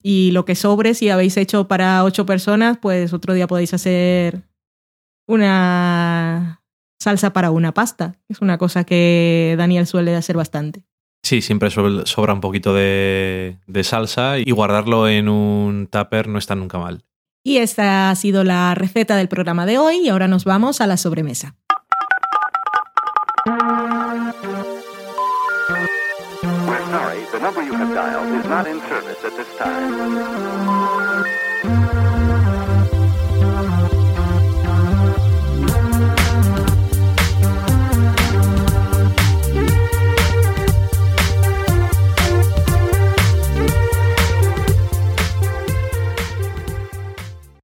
Y lo que sobre, si habéis hecho para ocho personas, pues otro día podéis hacer una salsa para una pasta. Es una cosa que Daniel suele hacer bastante. Sí, siempre sobra un poquito de, de salsa y guardarlo en un tupper no está nunca mal. Y esta ha sido la receta del programa de hoy y ahora nos vamos a la sobremesa. We're sorry, the number you have dialed is not in service at this time.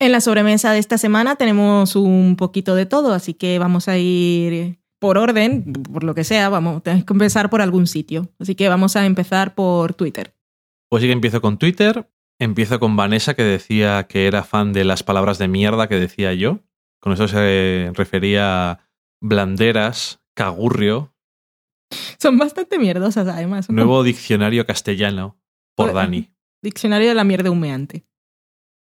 En la sobremesa de esta semana tenemos un poquito de todo, así que vamos a ir por orden, por lo que sea, vamos, tenemos que empezar por algún sitio. Así que vamos a empezar por Twitter. Pues sí que empiezo con Twitter. Empiezo con Vanessa, que decía que era fan de las palabras de mierda que decía yo. Con eso se refería a blanderas, cagurrio, Son bastante mierdosas además. Nuevo diccionario castellano por. Dani. Diccionario de la mierda humeante.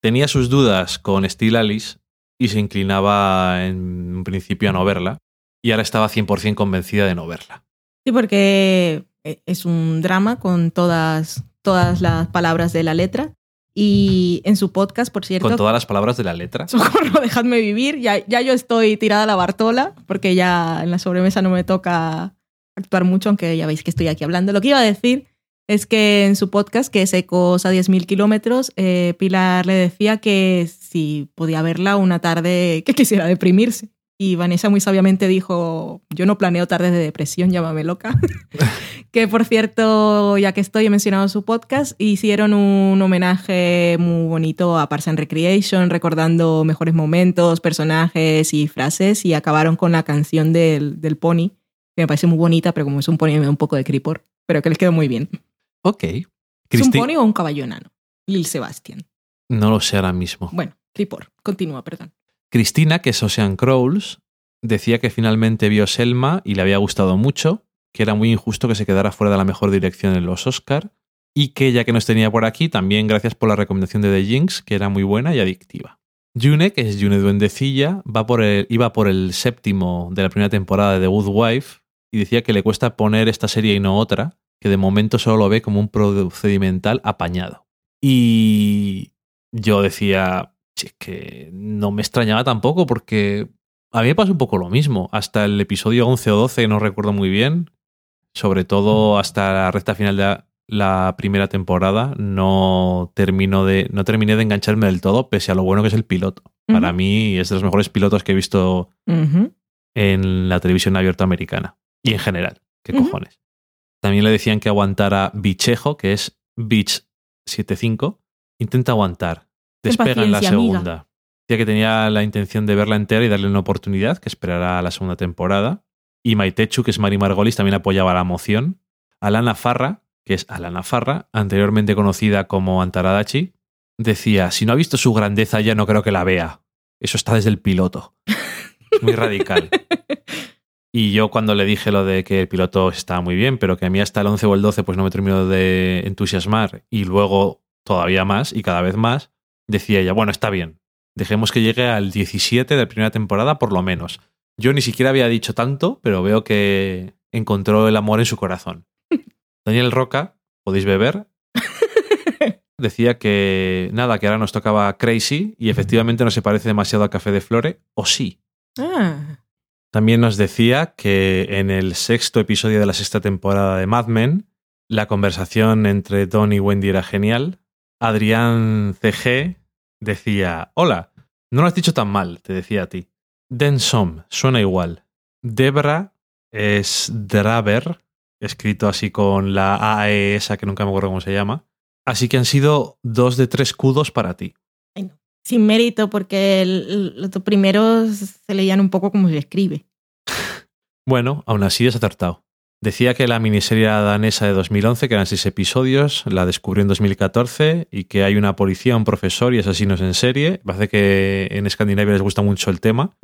Tenía sus dudas con Steel Alice y se inclinaba en principio a no verla. y ahora estaba 100% convencida de no verla. Sí, porque eh, es un drama con todas, todas las palabras de la letra. Y en su podcast, por cierto. Con todas las palabras de la letra. Socorro, dejadme vivir. Ya, ya yo estoy tirada a la Bartola, porque ya en la sobremesa no me toca actuar mucho, aunque ya veis que estoy aquí hablando. Lo que iba a decir es que en su podcast, que es Ecos a 10.000 kilómetros, eh, Pilar le decía que si podía verla una tarde que quisiera deprimirse. Y Vanessa muy sabiamente dijo, yo no planeo tardes de depresión, llámame loca. que por cierto, ya que estoy, he mencionado su podcast, hicieron un homenaje muy bonito a Parks and Recreation, recordando mejores momentos, personajes y frases, y acabaron con la canción del, del pony, que me parece muy bonita, pero como es un pony me da un poco de cripor, pero que les quedó muy bien. Ok. ¿Es un pony o un caballo enano? Lil Sebastian. No lo sé ahora mismo. Bueno, cripor. Continúa, perdón. Cristina, que es Ocean Crawls, decía que finalmente vio Selma y le había gustado mucho, que era muy injusto que se quedara fuera de la mejor dirección en los Oscar, y que ya que nos tenía por aquí, también gracias por la recomendación de The Jinx, que era muy buena y adictiva. June, que es June Duendecilla, va por el- iba por el séptimo de la primera temporada de The Good Wife y decía que le cuesta poner esta serie y no otra, que de momento solo lo ve como un procedimental apañado. Y yo decía, "Si es que no me extrañaba tampoco porque a mí me pasa un poco lo mismo. Hasta el episodio 11 o 12 no recuerdo muy bien. Sobre todo hasta la recta final de la- la primera temporada no termino de no terminé de engancharme del todo pese a lo bueno que es el piloto. Para mí es de los mejores pilotos que he visto en la televisión abierta americana y en general. ¿Qué cojones? También le decían que aguantara Bichejo, que es Beach 75. Intenta aguantar. Despega en la paciencia, amiga. segunda. Decía que tenía la intención de verla entera y darle una oportunidad, que esperará a la segunda temporada. Y Maitechu, que es Mari Margolis, también apoyaba la moción. Alana Farra, que es Alana Farra, anteriormente conocida como Antaradachi, decía, si no ha visto su grandeza ya no creo que la vea. Eso está desde el piloto. Es muy radical. Y yo cuando le dije lo de que el piloto estaba muy bien, pero que a mí hasta el 11 o el 12 pues no me terminó de entusiasmar y luego todavía más y cada vez más, decía ella, bueno, está bien. Dejemos que llegue al 17 de la primera temporada por lo menos. Yo ni siquiera había dicho tanto, pero veo que encontró el amor en su corazón. Daniel Roca, podéis beber, decía que nada, que ahora nos tocaba Crazy y efectivamente no se parece demasiado a Café de Flore, o sí. Ah, También nos decía que en el sexto episodio de la sexta temporada de Mad Men, la conversación entre Don y Wendy era genial. Adrián CG decía, hola, no lo has dicho tan mal, te decía a ti. Densom, suena igual. Debra es Draver, escrito así con la AE esa que nunca me acuerdo cómo se llama. Así que han sido dos de tres cudos para ti. Sin mérito, porque el- los dos primeros se leían un poco como se escribe. Bueno, aún así es acertado. Decía que la miniserie danesa de 2011, que eran seis episodios, la descubrió en 2014 y que hay una policía, un profesor y asesinos en serie. Parece que en Escandinavia les gusta mucho el tema,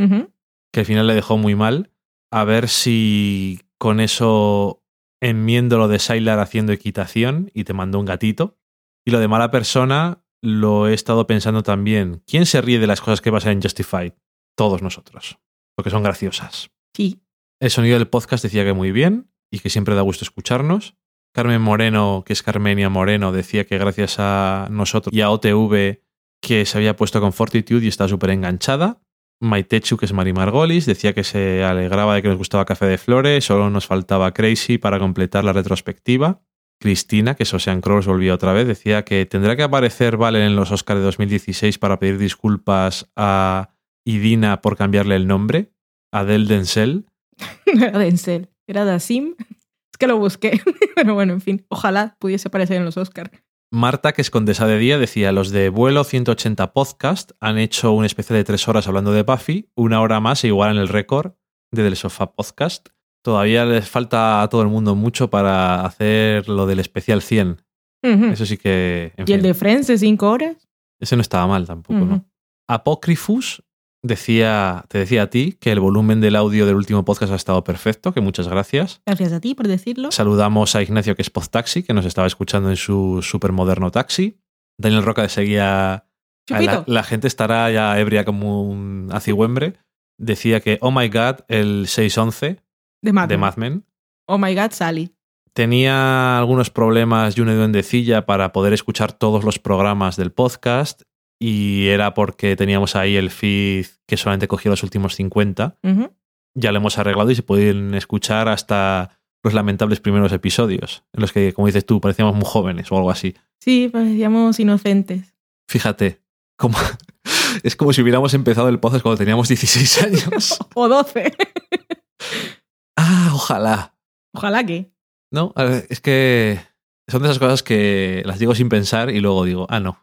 que al final le dejó muy mal. A ver si con eso enmiendo lo de Sylar haciendo equitación y te mandó un gatito. Y lo de mala persona lo he estado pensando también. ¿Quién se ríe de las cosas que pasan en Justified? Todos nosotros, porque son graciosas. Sí. El sonido del podcast decía que muy bien y que siempre da gusto escucharnos. Carmen Moreno, que es Carmenia Moreno, decía que gracias a nosotros y a OTV que se había puesto con Fortitude y está súper enganchada. Maitechu, que es Mari Margolis, decía que se alegraba de que nos gustaba Café de Flores, solo nos faltaba Crazy para completar la retrospectiva. Cristina, que es Ocean Cross, volvía otra vez, decía que tendrá que aparecer Valen en los Oscars de 2016 para pedir disculpas a Idina por cambiarle el nombre, Adele Denzel. No era Denzel, era Dasim. Es que lo busqué. Pero bueno, en fin, ojalá pudiese aparecer en los Oscars. Marta, que es condesa de día, decía, los de Vuelo 180 Podcast han hecho un especial de tres horas hablando de Buffy, una hora más e igual en el récord de Del Sofá Podcast. Todavía les falta a todo el mundo mucho para hacer lo del especial 100. Ujú. Eso sí que... en ¿Y el de Friends de cinco horas? Ese no estaba mal tampoco. ¿no? Apocryphus decía, te decía a ti que el volumen del audio del último podcast ha estado perfecto, que muchas gracias. Gracias a ti por decirlo. Saludamos a Ignacio, que es Podtaxi, que nos estaba escuchando en su supermoderno taxi. Daniel Roca seguía. Chupito. La, la gente estará ya ebria como un acigüembre, decía que, oh my god, el 611 De Mad de Men. Mad Men Oh my god, Sally. tenía algunos problemas y una duendecilla para poder escuchar todos los programas del podcast y era porque teníamos ahí el feed que solamente cogía los últimos 50. Ujú. Ya lo hemos arreglado y se pueden escuchar hasta los lamentables primeros episodios, en los que, como dices tú, parecíamos muy jóvenes o algo así. Sí, parecíamos inocentes. Fíjate, como, es como si hubiéramos empezado el podcast cuando teníamos 16 años. O 12. ah, ojalá. Ojalá que. No, es que son de esas cosas que las digo sin pensar y luego digo, ah, no.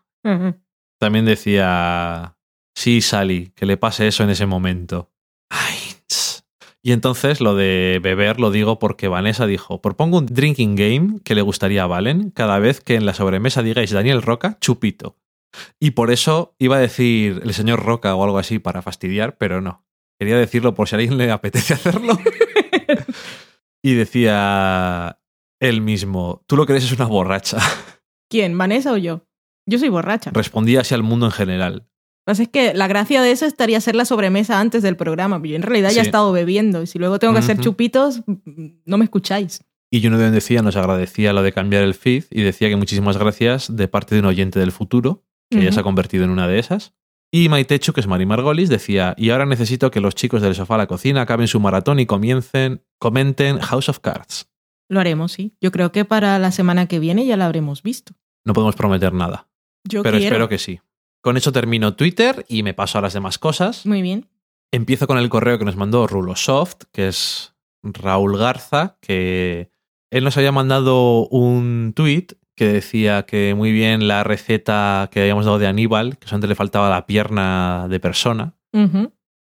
También decía, sí, Sally, que le pase eso en ese momento. Ay, y entonces lo de beber lo digo porque Vanessa dijo, propongo un drinking game que le gustaría a Valen cada vez que en la sobremesa digáis Daniel Roca, chupito. Y por eso iba a decir el señor Roca o algo así para fastidiar, pero no. Quería decirlo por si a alguien le apetece hacerlo. y decía él mismo, tú lo que eres es una borracha. ¿Quién? ¿Vanessa o yo? Yo soy borracha. Respondía así al mundo en general. que pasa es que la gracia de eso estaría hacer la sobremesa antes del programa. Yo en realidad ya he estado bebiendo y si luego tengo que hacer chupitos, no me escucháis. Y Juno de decía, nos agradecía lo de cambiar el feed y decía que muchísimas gracias de parte de un oyente del futuro, que ya se ha convertido en una de esas. Y Maitechu, que es Mari Margolis, decía, y ahora necesito que los chicos del sofá a la cocina acaben su maratón y comiencen, comenten House of Cards. Lo haremos, sí. Yo creo que para la semana que viene ya la habremos visto. No podemos prometer nada, Yo pero quiero. espero que sí. Con eso termino Twitter y me paso a las demás cosas. Muy bien. Empiezo con el correo que nos mandó Rulosoft, que es Raúl Garza, que él nos había mandado un tweet que decía que muy bien la receta que habíamos dado de Aníbal, que solamente le faltaba la pierna de persona.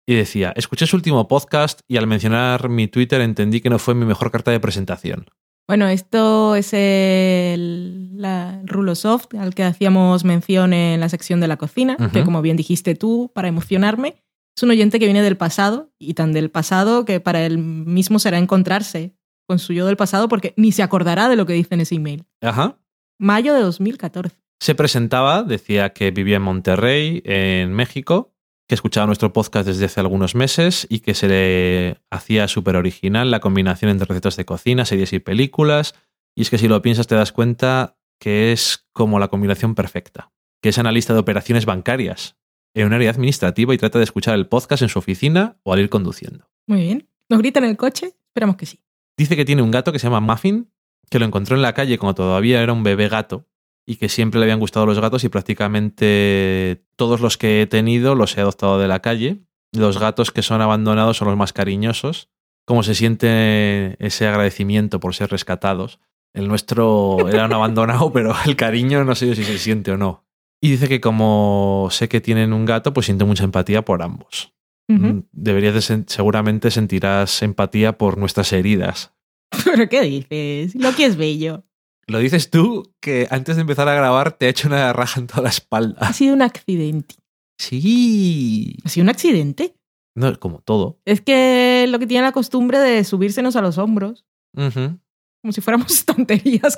Y decía, escuché su último podcast y al mencionar mi Twitter entendí que no fue mi mejor carta de presentación. Bueno, esto es el, la Rulosoft al que hacíamos mención en la sección de la cocina, que como bien dijiste tú, para emocionarme, es un oyente que viene del pasado y tan del pasado que para él mismo será encontrarse con su yo del pasado porque ni se acordará de lo que dice en ese email. Ajá. Mayo de 2014. Se presentaba, decía que vivía en Monterrey, en México, que escuchaba nuestro podcast desde hace algunos meses y que se le hacía súper original la combinación entre recetas de cocina, series y películas. Y es que si lo piensas te das cuenta que es como la combinación perfecta, que es analista de operaciones bancarias en un área administrativa y trata de escuchar el podcast en su oficina o al ir conduciendo. Muy bien. ¿Nos grita en el coche? Esperamos que sí. Dice que tiene un gato que se llama Muffin, que lo encontró en la calle cuando todavía era un bebé gato y que siempre le habían gustado los gatos y prácticamente todos los que he tenido los he adoptado de la calle. Los gatos que son abandonados son los más cariñosos. Cómo se siente ese agradecimiento por ser rescatados. El nuestro era un abandonado, pero el cariño no sé yo si se siente o no. Y dice que como sé que tienen un gato, pues siente mucha empatía por ambos. Mm, Deberías de sen- seguramente sentirás empatía por nuestras heridas. ¿Pero qué dices? Loki es bello. Lo dices tú que antes de empezar a grabar te ha hecho una raja en toda la espalda. Ha sido un accidente. Sí. ¿Ha sido un accidente? No, como todo. Es que lo que tiene la costumbre de subírsenos a los hombros, Ujú. como si fuéramos estanterías,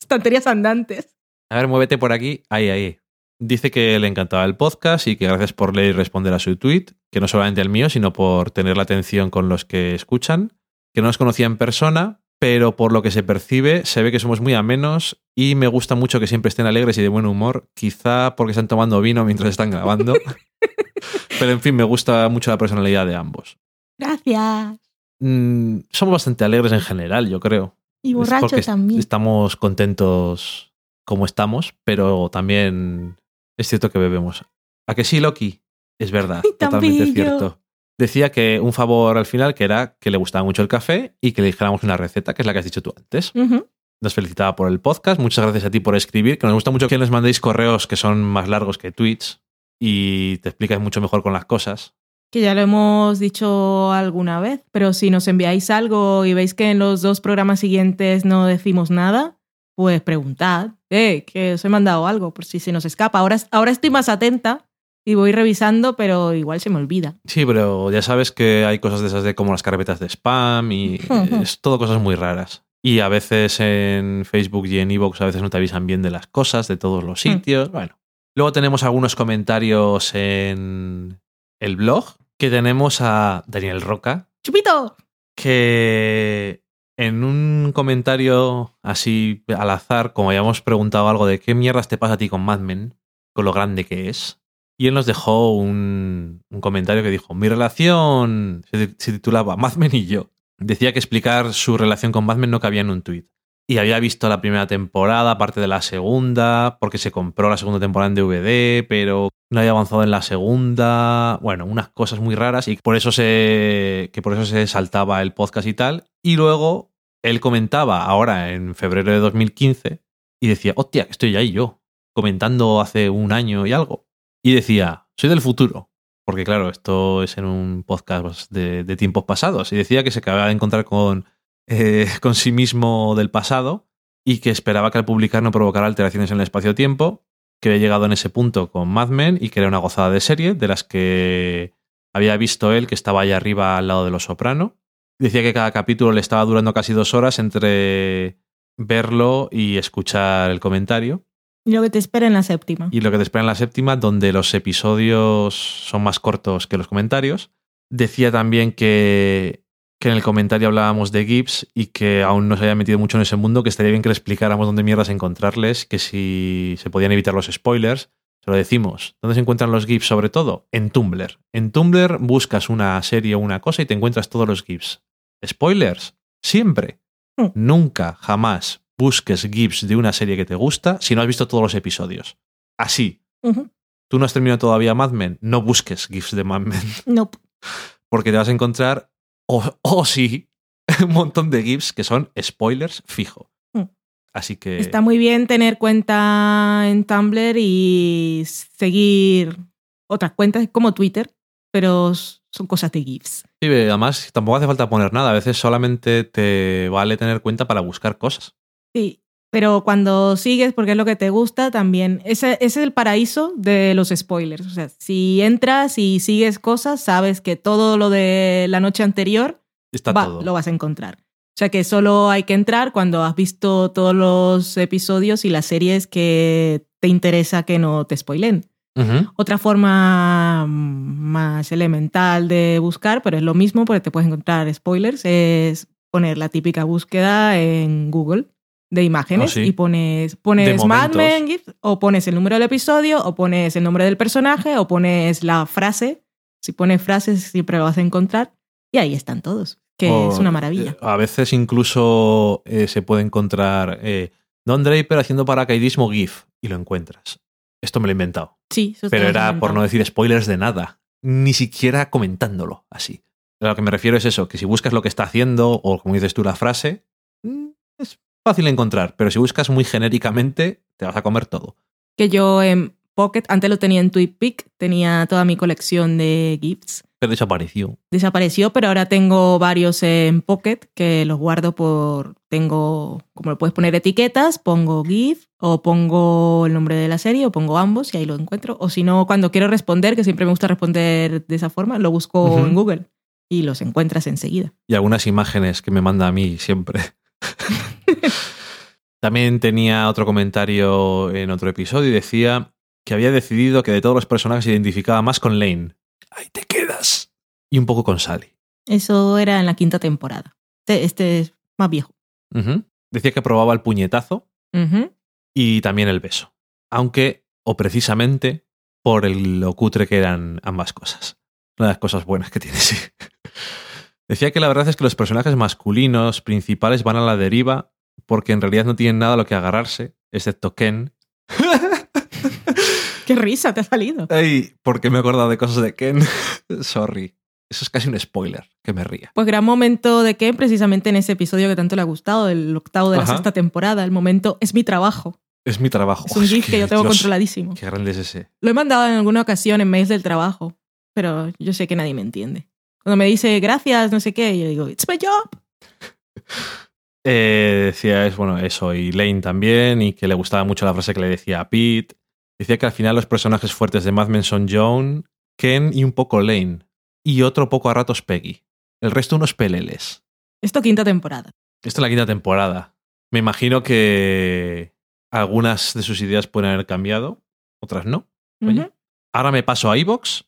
estanterías andantes. A ver, muévete por aquí. Ahí, ahí. Dice que le encantaba el podcast y que gracias por leer y responder a su tweet, que no solamente el mío, sino por tener la atención con los que escuchan, que no nos conocía en persona, pero por lo que se percibe, se ve que somos muy amenos y me gusta mucho que siempre estén alegres y de buen humor, quizá porque están tomando vino mientras están grabando. pero en fin, me gusta mucho la personalidad de ambos. Gracias. Mm, somos bastante alegres en general, yo creo. Y Es borracho porque también. Estamos contentos como estamos, pero también es cierto que bebemos. ¿A que sí, Loki? Es verdad, totalmente cierto. Decía que un favor al final, que era que le gustaba mucho el café y que le dijéramos una receta, que es la que has dicho tú antes. Nos felicitaba por el podcast. Muchas gracias a ti por escribir, que nos gusta mucho que nos mandéis correos que son más largos que tweets y te explicas mucho mejor con las cosas. Que ya lo hemos dicho alguna vez, pero si nos enviáis algo y veis que en los dos programas siguientes no decimos nada, pues preguntad, eh, que os he mandado algo, por si se nos escapa. Ahora, ahora estoy más atenta y voy revisando, pero igual se me olvida. Sí, pero ya sabes que hay cosas de esas de como las carpetas de spam y es todo cosas muy raras. Y a veces en Facebook y en Evox a veces no te avisan bien de las cosas, de todos los sitios. Bueno. Luego tenemos algunos comentarios en el blog que tenemos a Daniel Roca, ¡Chupito! que en un comentario así al azar, como habíamos preguntado algo de qué mierdas te pasa a ti con Mad Men, con lo grande que es, y él nos dejó un, comentario que dijo, mi relación se, ti- se titulaba Mad Men y yo. Decía que explicar su relación con Mad Men no cabía en un tuit. Y había visto la primera temporada, parte de la segunda, porque se compró la segunda temporada en DVD, pero no había avanzado en la segunda. Bueno, unas cosas muy raras y por eso se, que por eso se saltaba el podcast y tal. Y luego él comentaba ahora en febrero de 2015 y decía, hostia, que estoy ahí yo, comentando hace un año y algo. Y decía, soy del futuro. Porque claro, esto es en un podcast de, tiempos pasados. Y decía que se acababa de encontrar con, eh, con sí mismo del pasado y que esperaba que al publicar no provocara alteraciones en el espacio-tiempo, que había llegado en ese punto con Mad Men y que era una gozada de serie, de las que había visto él, que estaba ahí arriba al lado de Los Soprano. Decía que cada capítulo le estaba durando casi dos horas entre verlo y escuchar el comentario. Y lo que te espera en la séptima. Y lo que te espera en la séptima, donde los episodios son más cortos que los comentarios. Decía también que, que en el comentario hablábamos de GIFs y que aún no se había metido mucho en ese mundo, que estaría bien que le explicáramos dónde mierdas encontrarles, que si se podían evitar los spoilers. Se lo decimos. ¿Dónde se encuentran los GIFs sobre todo? En Tumblr. En Tumblr buscas una serie o una cosa y te encuentras todos los GIFs. ¿Spoilers? Siempre. Hmm. Nunca, jamás busques GIFs de una serie que te gusta si no has visto todos los episodios. Así. Tú no has terminado todavía Mad Men, no busques GIFs de Mad Men, Nope. porque te vas a encontrar, o o sí, un montón de GIFs que son spoilers fijo. Hmm. Así que... Está muy bien tener cuenta en Tumblr y seguir otras cuentas como Twitter, pero son cosas de GIFs. Sí, además, tampoco hace falta poner nada. A veces solamente te vale tener cuenta para buscar cosas. Sí, pero cuando sigues porque es lo que te gusta, también. Ese, ese es el paraíso de los spoilers. O sea, si entras y sigues cosas, sabes que todo lo de la noche anterior Está va, todo. lo vas a encontrar. O sea que solo hay que entrar cuando has visto todos los episodios y las series que te interesa que no te spoilen. Ujú. Otra forma más elemental de buscar, pero es lo mismo porque te puedes encontrar spoilers, es poner la típica búsqueda en Google de imágenes Ah, sí. y pones, pones Mad. Men GIF, o pones el número del episodio o pones el nombre del personaje o pones la frase. Si pones frases siempre lo vas a encontrar y ahí están todos, que O, es una maravilla. eh, A veces incluso eh, se puede encontrar eh, Don Draper haciendo paracaidismo GIF y lo encuentras. Esto me lo he inventado. Sí, eso Pero era por no decir spoilers de nada. Ni siquiera comentándolo así. A lo que me refiero es eso, que si buscas lo que está haciendo o como dices tú la frase, fácil encontrar. Pero si buscas muy genéricamente, te vas a comer todo. Que yo en Pocket, antes lo tenía en TweetPic, tenía toda mi colección de GIFs. Pero desapareció. desapareció, pero ahora tengo varios en Pocket que los guardo por. Tengo, como lo puedes poner etiquetas, pongo GIF o pongo el nombre de la serie o pongo ambos y ahí lo encuentro. O si no, cuando quiero responder, que siempre me gusta responder de esa forma, lo busco en Google y los encuentras enseguida. y algunas imágenes que me manda a mí siempre. También tenía otro comentario en otro episodio y decía que había decidido que de todos los personajes se identificaba más con Lane. Ahí te quedas. Y un poco con Sally. Eso era en la quinta temporada. Este, este es más viejo. Decía que probaba el puñetazo y también el beso. Aunque, o precisamente, por el lo cutre que eran ambas cosas. Una de las cosas buenas que tiene, sí. Decía que la verdad es que los personajes masculinos principales van a la deriva porque en realidad no tienen nada a lo que agarrarse, excepto Ken. ¡Qué risa te ha salido! Ay, porque me he acordado de cosas de Ken. Sorry. Eso es casi un spoiler, que me ría. Pues gran momento de Ken, precisamente en ese episodio que tanto le ha gustado, el octavo de la Ajá. sexta temporada. El momento es mi trabajo. Es mi trabajo. Es un GIF que yo tengo Dios, controladísimo. Qué grande es ese. Lo he mandado en alguna ocasión en mails del trabajo, pero yo sé que nadie me entiende. Cuando me dice gracias, no sé qué, yo digo, it's my job. Eh, decía es bueno eso y Lane también y que le gustaba mucho la frase que le decía a Pete decía que al final los personajes fuertes de Mad Men son Joan Ken y un poco Lane y otro poco a ratos Peggy el resto unos peleles Esto quinta temporada. esta es la quinta temporada me imagino que algunas de sus ideas pueden haber cambiado otras no Oye. Ahora me paso a iVox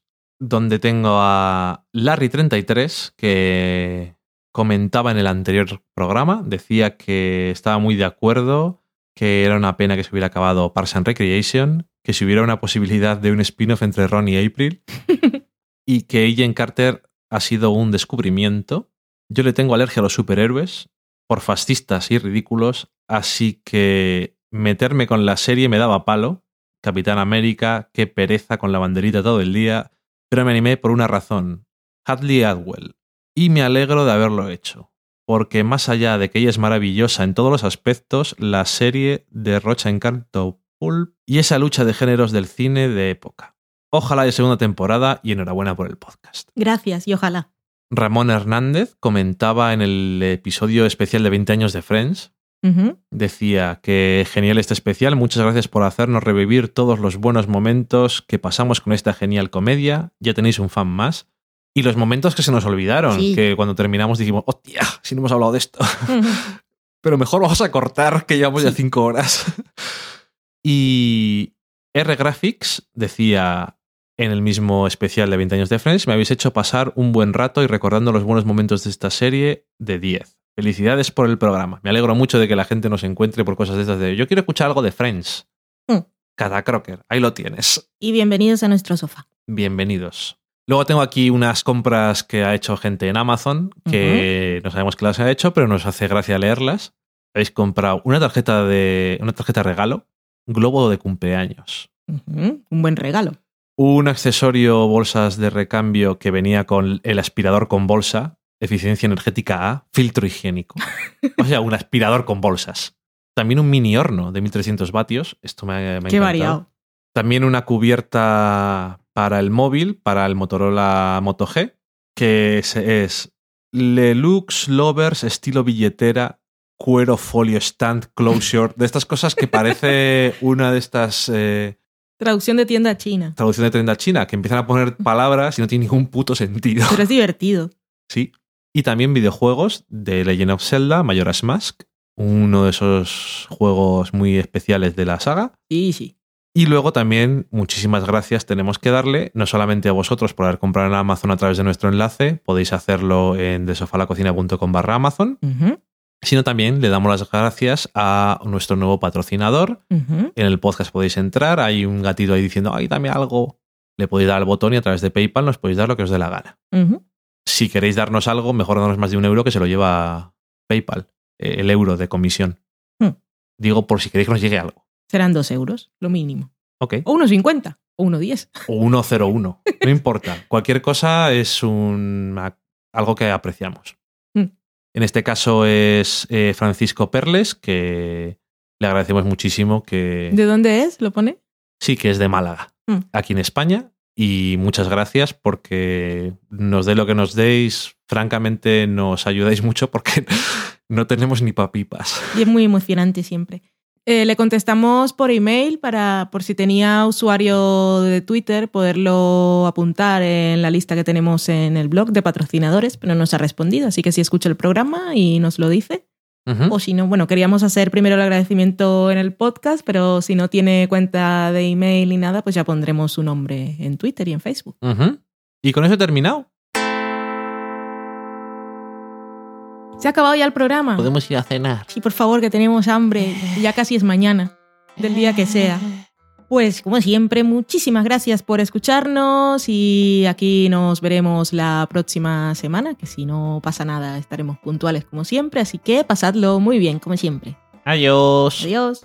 donde tengo a Larry33, que comentaba en el anterior programa, decía que estaba muy de acuerdo, que era una pena que se hubiera acabado Parks and Recreation, que si hubiera una posibilidad de un spin-off entre Ron y April, y que Agent Carter ha sido un descubrimiento. Yo le tengo alergia a los superhéroes, por fascistas y ridículos, así que meterme con la serie me daba palo. Capitán América, qué pereza con la banderita todo el día, pero me animé por una razón. Hadley Adwell. Y me alegro de haberlo hecho, porque más allá de que ella es maravillosa en todos los aspectos, la serie derrocha encanto pulp y esa lucha de géneros del cine de época. Ojalá de segunda temporada y enhorabuena por el podcast. Gracias y ojalá. Ramón Hernández comentaba en el episodio especial de 20 años de Friends, Decía que genial este especial, muchas gracias por hacernos revivir todos los buenos momentos que pasamos con esta genial comedia, ya tenéis un fan más. Y los momentos que se nos olvidaron, Sí. que cuando terminamos dijimos, hostia, si no hemos hablado de esto. Pero mejor vamos a cortar, que llevamos ya Sí. cinco horas. y R Graphics decía en el mismo especial de 20 años de Friends, me habéis hecho pasar un buen rato y recordando los buenos momentos de esta serie de 10. Felicidades por el programa. Me alegro mucho de que la gente nos encuentre por cosas de estas de yo quiero escuchar algo de Friends. Mm. Cada Crocker, ahí lo tienes. Y bienvenidos a nuestro sofá. Bienvenidos. Luego tengo aquí unas compras que ha hecho gente en Amazon, que no sabemos que las ha hecho, pero nos hace gracia leerlas. Habéis comprado una tarjeta de una tarjeta regalo, globo de cumpleaños. Un buen regalo. un accesorio bolsas de recambio que venía con el aspirador con bolsa, eficiencia energética A, filtro higiénico. O sea, un aspirador con bolsas. También un mini horno de 1300 vatios. Esto me, ha- me ha Qué encantado. variado. También una cubierta para el móvil, para el Motorola Moto G, que es, es Lelux Lovers estilo billetera, cuero folio stand closure, de estas cosas que parece una de estas eh, Traducción de tienda china. traducciones de tienda china, que empiezan a poner palabras y no tiene ningún puto sentido. Pero es divertido. Sí. Y también videojuegos de Legend of Zelda, Majora's Mask, uno de esos juegos muy especiales de la saga. Sí, sí. Y luego también muchísimas gracias tenemos que darle, no solamente a vosotros por haber comprado en Amazon a través de nuestro enlace, podéis hacerlo en desofalacocina.com barra Amazon, sino también le damos las gracias a nuestro nuevo patrocinador. En el podcast podéis entrar, hay un gatito ahí diciendo, ay, dame algo. Le podéis dar al botón y a través de PayPal nos podéis dar lo que os dé la gana. Si queréis darnos algo, mejor darnos más de un euro que se lo lleva PayPal, eh, el euro de comisión. Hmm. Digo por si queréis que nos llegue algo. Serán dos euros, lo mínimo. Ok. O unos 50, o uno 10. o 101. No importa. Cualquier cosa es un, algo que apreciamos. Mm. En este caso es eh, Francisco Perles, que le agradecemos muchísimo que ¿De dónde es? ¿Lo pone? sí que es de Málaga, Mm. aquí en España. Y muchas gracias porque nos dé lo que nos deis. Francamente, nos ayudáis mucho porque no tenemos ni papipas. Y es muy emocionante siempre. Eh, le contestamos por email para, por si tenía usuario de Twitter, poderlo apuntar en la lista que tenemos en el blog de patrocinadores, pero no nos ha respondido. Así que si escucha el programa y nos lo dice, O si no, bueno, queríamos hacer primero el agradecimiento en el podcast, pero si no tiene cuenta de email ni nada, pues ya pondremos su nombre en Twitter y en Facebook. Y con eso he terminado. ¿Se ha acabado ya el programa? Podemos ir a cenar. Sí, por favor, que tenemos hambre. Ya casi es mañana, del día que sea. Pues, como siempre, muchísimas gracias por escucharnos y aquí nos veremos la próxima semana, que si no pasa nada estaremos puntuales como siempre, así que pasadlo muy bien, como siempre. Adiós. Adiós.